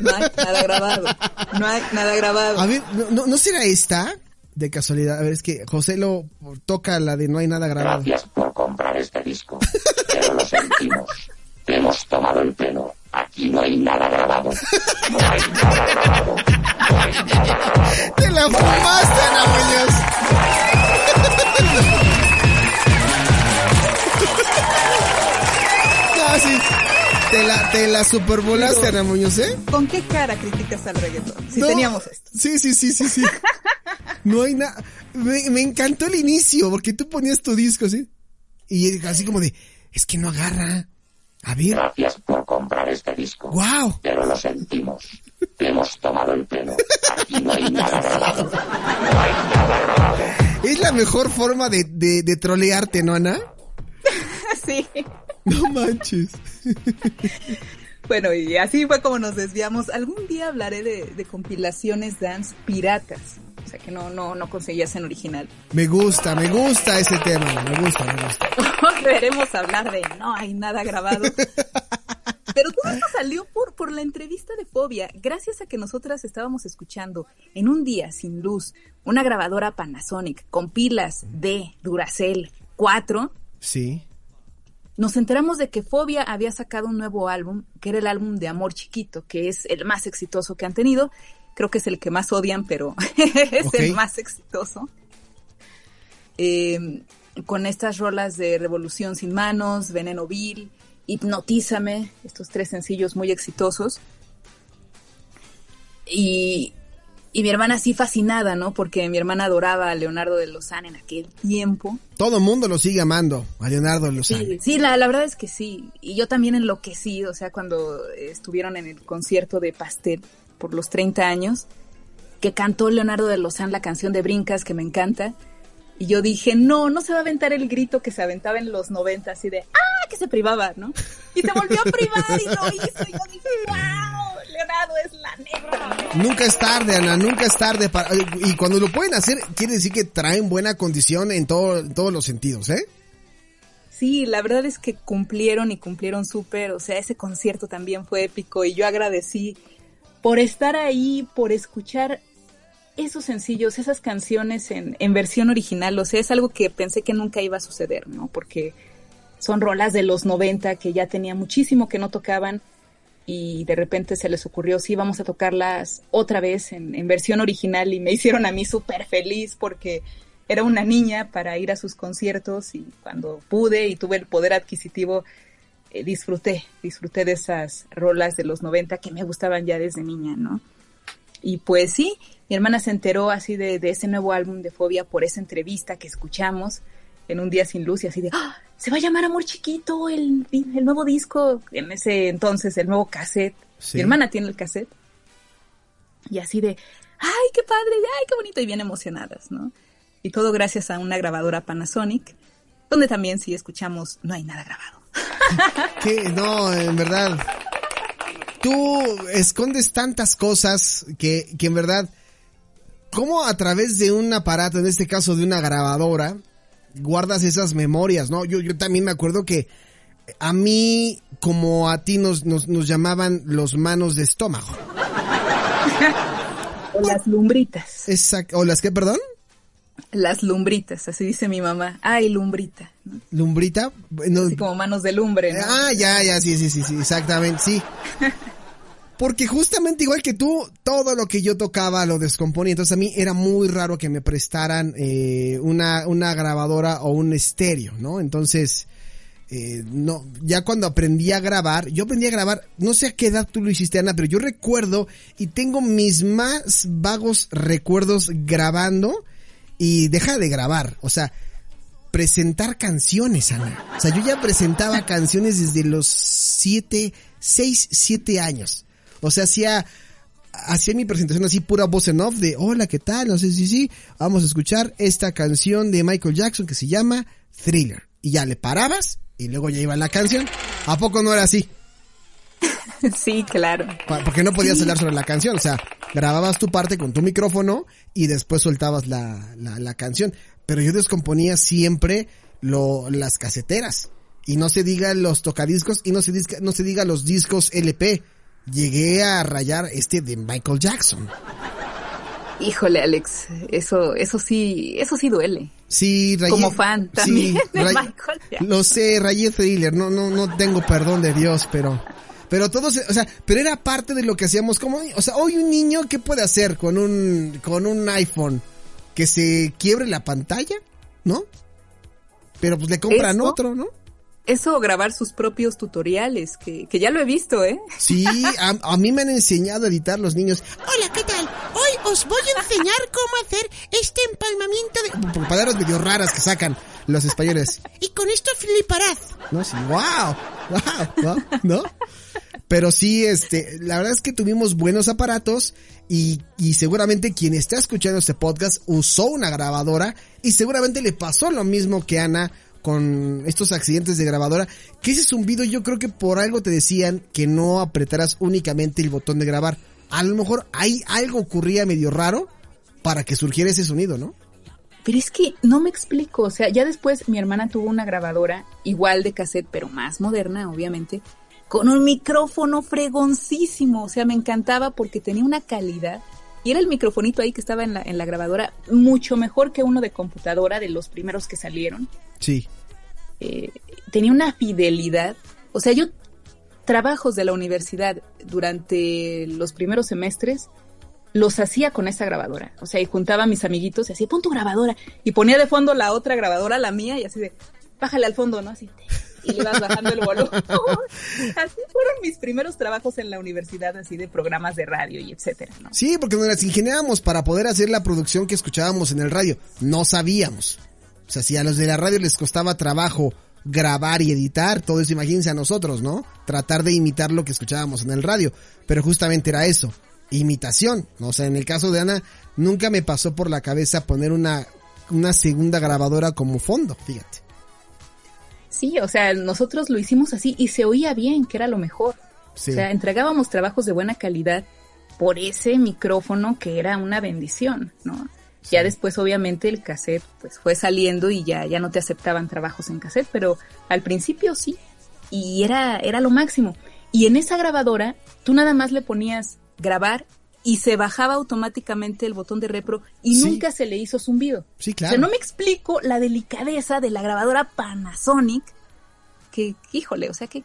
S4: No hay nada grabado. No hay nada grabado.
S3: A ver, ¿no, no, ¿no será esta? De casualidad. A ver, es que José lo toca la de No hay nada grabado.
S6: Gracias por comprar este disco, pero lo sentimos. Te hemos tomado el pelo. Aquí no hay nada grabado. No hay nada grabado.
S3: ¡Te la fumaste, Ana Muñoz! No, sí. Te la, te la supervolaste, Ana Muñoz, ¿eh?
S4: ¿Con qué cara criticas al reggaetón? Si
S3: No.
S4: teníamos esto.
S3: Sí, sí, sí, sí, sí. No hay nada. Me, me encantó el inicio, porque tú ponías tu disco, ¿sí? Y así como de, es que no agarra. A ver,
S6: Gracias por comprar este disco,
S3: wow.
S6: pero lo sentimos. Te hemos tomado el pelo. Aquí no hay nada grabado.
S3: Es la mejor forma de, de, de trolearte, ¿no, Ana?
S4: Sí.
S3: No manches.
S4: Bueno, y así fue como nos desviamos. Algún día hablaré de, de compilaciones dance piratas. O sea que no, no, no conseguías en original.
S3: Me gusta, me gusta ese tema, me gusta, me gusta.
S4: Volveremos a hablar de no hay nada grabado. Pero todo esto salió por, por la entrevista de Fobia, gracias a que nosotras estábamos escuchando en un día sin luz una grabadora Panasonic con pilas de Duracell 4.
S3: Sí.
S4: Nos enteramos de que Fobia había sacado un nuevo álbum, que era el álbum de Amor Chiquito, que es el más exitoso que han tenido. Creo que es el que más odian, pero es el más exitoso. Eh, con estas rolas de Revolución sin manos, Veneno Vil, Hipnotízame, estos tres sencillos muy exitosos. Y, y mi hermana sí fascinada, ¿no? Porque mi hermana adoraba a Leonardo de Lozán en aquel tiempo.
S3: Todo mundo lo sigue amando, a Leonardo Lozano.
S4: Sí, sí la, la verdad es que sí. Y yo también enloquecí, o sea, cuando estuvieron en el concierto de Pastel por los 30 años, que cantó Leonardo de Lozán la canción de Brincas, que me encanta. Y yo dije, no, no se va a aventar el grito que se aventaba en los 90, así de, ¡ah! que se privaba, ¿no? Y se volvió a privar y lo hizo. Y yo dije, ¡wow! Leonardo es la negra.
S3: Nunca es tarde, Ana, nunca es tarde. Para, y cuando lo pueden hacer, quiere decir que traen buena condición en, todo, en todos los sentidos, ¿eh?
S4: Sí, la verdad es que cumplieron y cumplieron súper, o sea, ese concierto también fue épico y yo agradecí por estar ahí, por escuchar esos sencillos, esas canciones en, en versión original, o sea, es algo que pensé que nunca iba a suceder, ¿no? Porque son rolas de los 90 que ya tenía muchísimo que no tocaban y de repente se les ocurrió, sí, vamos a tocarlas otra vez en, en versión original y me hicieron a mí súper feliz porque era una niña para ir a sus conciertos y cuando pude y tuve el poder adquisitivo, eh, disfruté, disfruté de esas rolas de los 90 que me gustaban ya desde niña, ¿no? Y pues sí, mi hermana se enteró así de, de ese nuevo álbum de Fobia por esa entrevista que escuchamos en un día sin luz y así de, ¡Ah! se va a llamar Amor Chiquito, el, el nuevo disco, en ese entonces, el nuevo cassette.
S3: Sí.
S4: Mi hermana tiene el cassette. Y así de, ay, qué padre, ay, qué bonito, y bien emocionadas, ¿no? Y todo gracias a una grabadora Panasonic, donde también sí escuchamos, no hay nada grabado.
S3: Que no, en verdad. Tú escondes tantas cosas que, que en verdad, ¿cómo a través de un aparato, en este caso de una grabadora, guardas esas memorias, no? Yo, yo también me acuerdo que a mí, como a ti, nos, nos, nos llamaban los manos de estómago.
S4: O las lumbritas.
S3: Exacto. ¿O las que, perdón?
S4: Las lumbritas, así dice mi mamá. Ay, lumbrita. ¿no?
S3: ¿Lumbrita? No,
S4: Así como manos de lumbre, ¿no?
S3: Ah, ya, ya, sí, sí, sí, sí, exactamente, sí. Porque justamente igual que tú, todo lo que yo tocaba lo descomponía. Entonces a mí era muy raro que me prestaran eh, una, una grabadora o un estéreo, ¿no? Entonces, eh, no, ya cuando aprendí a grabar, yo aprendí a grabar, no sé a qué edad tú lo hiciste, Ana, pero yo recuerdo y tengo mis más vagos recuerdos grabando y deja de grabar, o sea, presentar canciones, Ana. O sea, yo ya presentaba canciones desde los siete, seis, siete años. O sea, hacía, hacía mi presentación así pura voz en off de, hola, ¿qué tal? No sé si sí, vamos a escuchar esta canción de Michael Jackson que se llama Thriller. Y ya le parabas y luego ya iba la canción. ¿A poco no era así?
S4: Sí, claro.
S3: Porque no podías hablar sobre la canción, o sea, grababas tu parte con tu micrófono y después soltabas la, la, la canción. Pero yo descomponía siempre lo, las caseteras. Y no se diga los tocadiscos y no se, disca- no se diga los discos LP. Llegué a rayar este de Michael Jackson.
S4: Híjole, Alex, eso, eso sí, eso sí duele.
S3: Sí, rayé.
S4: Como fan también de
S3: ray-
S4: Michael Jackson.
S3: Lo sé, rayé thriller, no, no, no tengo perdón de Dios, pero, pero todos, o sea, pero era parte de lo que hacíamos como, o sea, hoy un niño, ¿qué puede hacer con un, con un iPhone? Que se quiebre la pantalla, ¿no? Pero pues le compran
S4: Eso.
S3: otro, ¿no?
S4: Eso grabar sus propios tutoriales, que, que ya lo he visto, ¿eh?
S3: Sí, a, a mí me han enseñado a editar los niños.
S7: Hola, ¿qué tal? Hoy os voy a enseñar cómo hacer este empalmamiento de...
S3: Palabras medio raras que sacan los españoles.
S7: Y con esto fliparás.
S3: No, sí, wow, wow, wow, ¿no? Pero sí, este, la verdad es que tuvimos buenos aparatos y, y seguramente quien está escuchando este podcast usó una grabadora y seguramente le pasó lo mismo que Ana con estos accidentes de grabadora, que ese zumbido yo creo que por algo te decían que no apretaras únicamente el botón de grabar. A lo mejor ahí algo ocurría medio raro para que surgiera ese sonido, ¿no?
S4: Pero es que no me explico, o sea, ya después mi hermana tuvo una grabadora igual de cassette, pero más moderna, obviamente, con un micrófono fregoncísimo, o sea, me encantaba porque tenía una calidad y era el microfonito ahí que estaba en la, en la grabadora mucho mejor que uno de computadora de los primeros que salieron.
S3: Sí.
S4: Eh, tenía una fidelidad, o sea, yo trabajos de la universidad durante los primeros semestres los hacía con esa grabadora. O sea, y juntaba a mis amiguitos y así, pon tu grabadora. Y ponía de fondo la otra grabadora, la mía, y así de, bájale al fondo, ¿no? Así, y le ibas bajando el volumen. así fueron mis primeros trabajos en la universidad, así de programas de radio y etcétera, ¿no?
S3: Sí, porque nos las ingeniábamos para poder hacer la producción que escuchábamos en el radio. No sabíamos. O sea, si a los de la radio les costaba trabajo grabar y editar, todo eso imagínense a nosotros, ¿no? Tratar de imitar lo que escuchábamos en el radio. Pero justamente era eso, imitación. O sea, en el caso de Ana, nunca me pasó por la cabeza poner una, una segunda grabadora como fondo, fíjate.
S4: Sí, o sea, nosotros lo hicimos así y se oía bien, que era lo mejor.
S3: Sí.
S4: O sea, entregábamos trabajos de buena calidad por ese micrófono que era una bendición, ¿no? Ya después, obviamente, el cassette pues fue saliendo y ya, ya no te aceptaban trabajos en cassette, pero al principio sí. Y era, era lo máximo. Y en esa grabadora, tú nada más le ponías grabar y se bajaba automáticamente el botón de repro y
S3: Sí.
S4: nunca se le hizo zumbido.
S3: Sí,
S4: O
S3: claro.
S4: sea, no me explico la delicadeza de la grabadora Panasonic, que, híjole, o sea, que,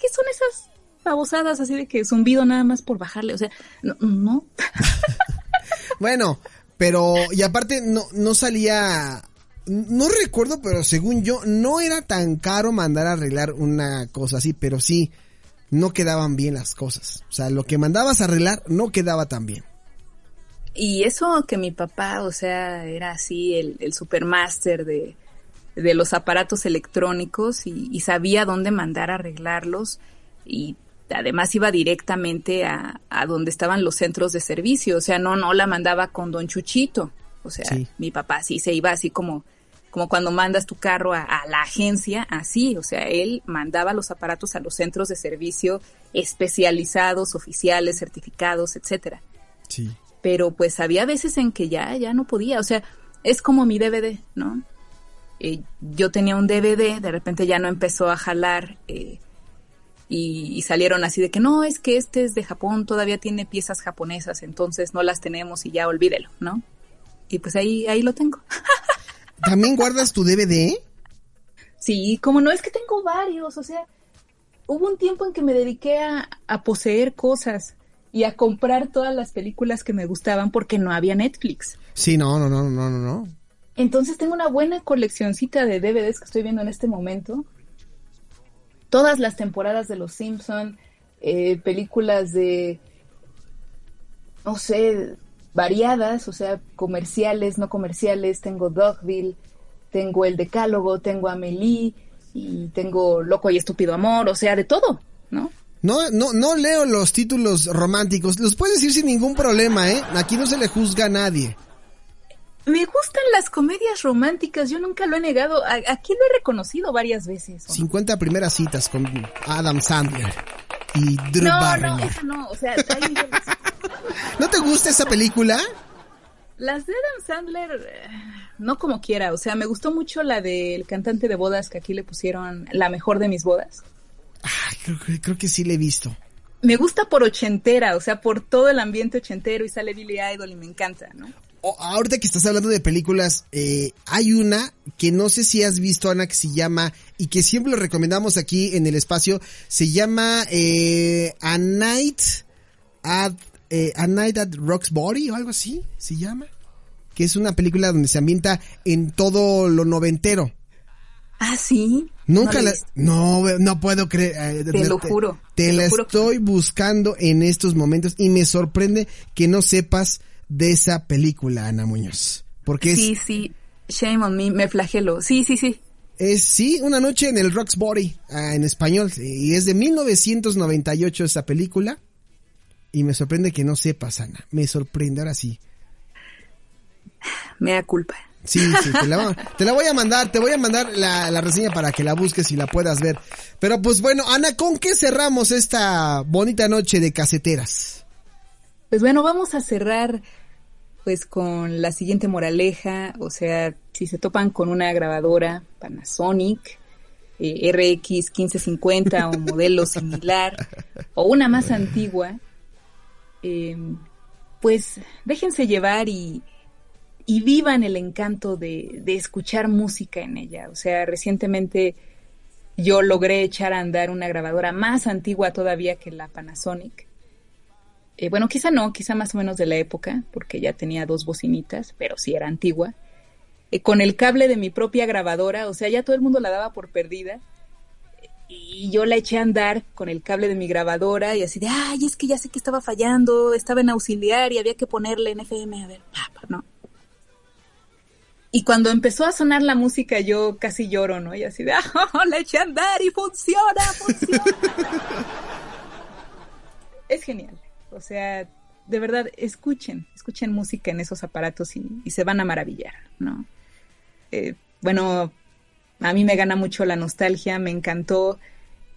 S4: ¿qué son esas babosadas así de que zumbido nada más por bajarle? O sea, no, no.
S3: Bueno, pero, y aparte no, no salía, no recuerdo, pero según yo, no era tan caro mandar a arreglar una cosa así, pero sí, no quedaban bien las cosas. O sea, lo que mandabas a arreglar no quedaba tan bien.
S4: Y eso que mi papá, o sea, era así el, el supermaster de, de los aparatos electrónicos y, y sabía dónde mandar a arreglarlos y además iba directamente a, a donde estaban los centros de servicio, o sea, no, no la mandaba con don Chuchito, o sea,
S3: Sí.
S4: mi papá sí se iba así como, como cuando mandas tu carro a, a la agencia, así, o sea, él mandaba los aparatos a los centros de servicio especializados, oficiales, certificados, etcétera
S3: Sí.
S4: pero pues había veces en que ya, ya no podía, o sea, es como mi DVD, ¿no? Eh, yo tenía un DVD, de repente ya no empezó a jalar eh, y, y salieron así de que no, es que este es de Japón, todavía tiene piezas japonesas, entonces no las tenemos y ya olvídelo, ¿no? Y pues ahí, ahí lo tengo.
S3: ¿También guardas tu DVD?
S4: Sí, como no es que tengo varios, o sea, hubo un tiempo en que me dediqué a, a poseer cosas y a comprar todas las películas que me gustaban porque no había Netflix.
S3: Sí, no, no, no, no, no, no.
S4: Entonces tengo una buena coleccioncita de DVDs que estoy viendo en este momento. Todas las temporadas de Los Simpson, eh, películas de, no sé, variadas, o sea, comerciales, no comerciales. Tengo Dogville, tengo El Decálogo, tengo Amelie y tengo Loco y Estúpido Amor, o sea, de todo, ¿no?
S3: No, no, no leo los títulos románticos. Los puedes decir sin ningún problema, ¿eh? Aquí no se le juzga a nadie.
S4: Me gustan las comedias románticas, yo nunca lo he negado, aquí lo he reconocido varias veces. ¿o no?
S3: 50 primeras citas con Adam Sandler y Drew
S4: No, no, eso no, o sea.
S3: ¿No te gusta esa película?
S4: Las de Adam Sandler, eh, no como quiera, o sea, me gustó mucho la del cantante de bodas que aquí le pusieron la mejor de mis bodas.
S3: Ay, creo, que- creo que sí le he visto.
S4: Me gusta por ochentera, o sea, por todo el ambiente ochentero y sale Billy Idol y me encanta, ¿no?
S3: Ahorita que estás hablando de películas, eh, hay una que no sé si has visto, Ana, que se llama, y que siempre lo recomendamos aquí en el espacio, se llama eh, A Night at, eh, A Night at Roxbury o algo así, se llama. Que es una película donde se ambienta en todo lo noventero.
S4: Ah, sí.
S3: Nunca
S4: No
S3: la... No, no puedo creer. eh,
S4: Te lo juro,
S3: Te,
S4: te lo
S3: la
S4: juro.
S3: estoy buscando en estos momentos y me sorprende que no sepas de esa película, Ana Muñoz. Porque es,
S4: Sí, sí, shame on me, me flagelo. Sí, sí, sí.
S3: es, sí, Una noche en el Roxbury, ah, en español. Y es de 1998 esa película. Y me sorprende que no sepas, Ana. Me sorprende, ahora sí.
S4: Me da culpa.
S3: Sí, sí, te la, te la voy a mandar, te voy a mandar la, la reseña para que la busques y la puedas ver. Pero pues bueno, Ana, ¿con qué cerramos esta bonita noche de caseteras?
S4: Pues bueno, vamos a cerrar pues con la siguiente moraleja, o sea, si se topan con una grabadora Panasonic, eh, RX 1550 o modelo similar o una más antigua, eh, pues déjense llevar y, y vivan el encanto de, de, escuchar música en ella. O sea, recientemente yo logré echar a andar una grabadora más antigua todavía que la Panasonic. Eh, bueno, quizá no, quizá más o menos de la época, porque ya tenía dos bocinitas, pero sí era antigua. Eh, con el cable de mi propia grabadora, o sea, ya todo el mundo la daba por perdida. Y yo la eché a andar con el cable de mi grabadora y así de, ay, es que ya sé que estaba fallando, estaba en auxiliar y había que ponerle en FM, a ver, no. Y cuando empezó a sonar la música yo casi lloro, ¿no? Y así de, ah, la eché a andar y funciona, funciona. es genial. O sea, de verdad, escuchen, escuchen música en esos aparatos y, se van a maravillar, ¿no? Eh, bueno, a mí me gana mucho la nostalgia, me encantó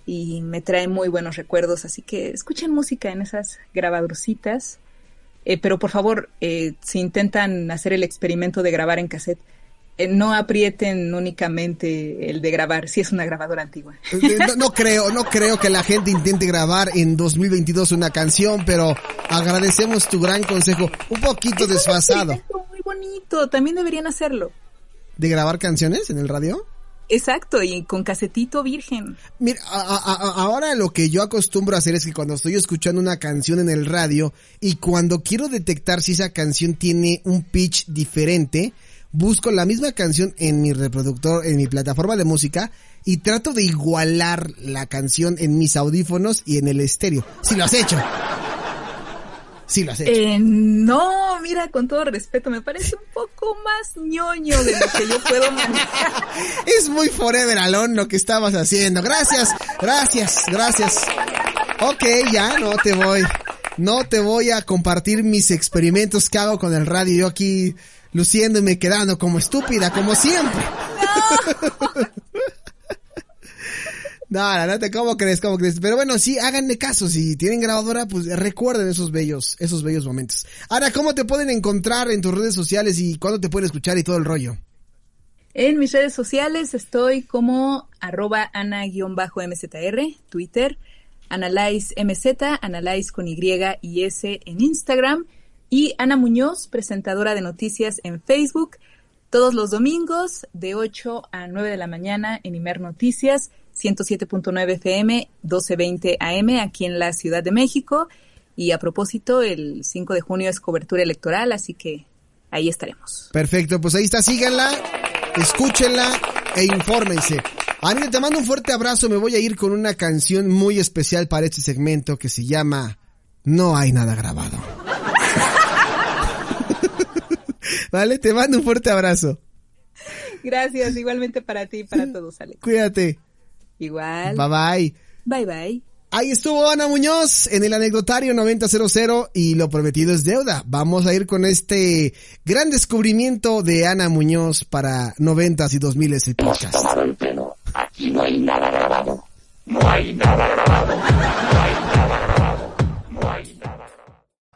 S4: y me trae muy buenos recuerdos, así que escuchen música en esas grabadorcitas, eh, pero por favor, eh, si intentan hacer el experimento de grabar en cassette, no aprieten únicamente el de grabar, si es una grabadora antigua.
S3: No, no, creo, no creo que la gente intente grabar en 2022 una canción, pero agradecemos tu gran consejo, un poquito
S4: es
S3: desfasado.
S4: Muy bonito, también deberían hacerlo.
S3: ¿De grabar canciones en el radio?
S4: Exacto, y con casetito virgen.
S3: Mira, a, a, ahora lo que yo acostumbro a hacer es que cuando estoy escuchando una canción en el radio y cuando quiero detectar si esa canción tiene un pitch diferente, busco la misma canción en mi reproductor, en mi plataforma de música y trato de igualar la canción en mis audífonos y en el estéreo. Si lo has hecho. Sí, lo has hecho.
S4: Eh, no, mira, con todo respeto, me parece un poco más ñoño de lo que yo puedo manejar.
S3: es muy forever alone lo que estabas haciendo. Gracias, gracias, gracias. Ok, ya, no te voy. No te voy a compartir mis experimentos que hago con el radio. Yo aquí luciéndome, quedando como estúpida, como siempre. No. No, no, te, ¿cómo crees? ¿Cómo crees? Pero bueno, sí, háganle caso. Si tienen grabadora, pues recuerden esos bellos, esos bellos momentos. Ahora, ¿cómo te pueden encontrar en tus redes sociales y cuándo te pueden escuchar y todo el rollo?
S4: En mis redes sociales estoy como arroba ana-mzr, Twitter, analyzemz, analyze con Y y S en Instagram, y Ana Muñoz, presentadora de noticias en Facebook, todos los domingos de 8 a 9 de la mañana en Imer Noticias 107.9 FM, 1220 AM aquí en la Ciudad de México. Y a propósito, el 5 de junio es cobertura electoral, así que ahí estaremos.
S3: Perfecto, pues ahí está, síganla, escúchenla e infórmense. Anita, te mando un fuerte abrazo, me voy a ir con una canción muy especial para este segmento que se llama No hay nada grabado. Vale, te mando un fuerte abrazo.
S4: Gracias, igualmente para ti y para todos, Alex.
S3: Cuídate.
S4: Igual.
S3: Bye bye.
S4: Bye bye.
S3: Ahí estuvo Ana Muñoz en el anecdotario 9000 y lo prometido es deuda. Vamos a ir con este gran descubrimiento de Ana Muñoz para 90 y 2000 el podcast.
S6: El pelo. Aquí no hay nada grabado. No hay nada grabado. No hay nada grabado.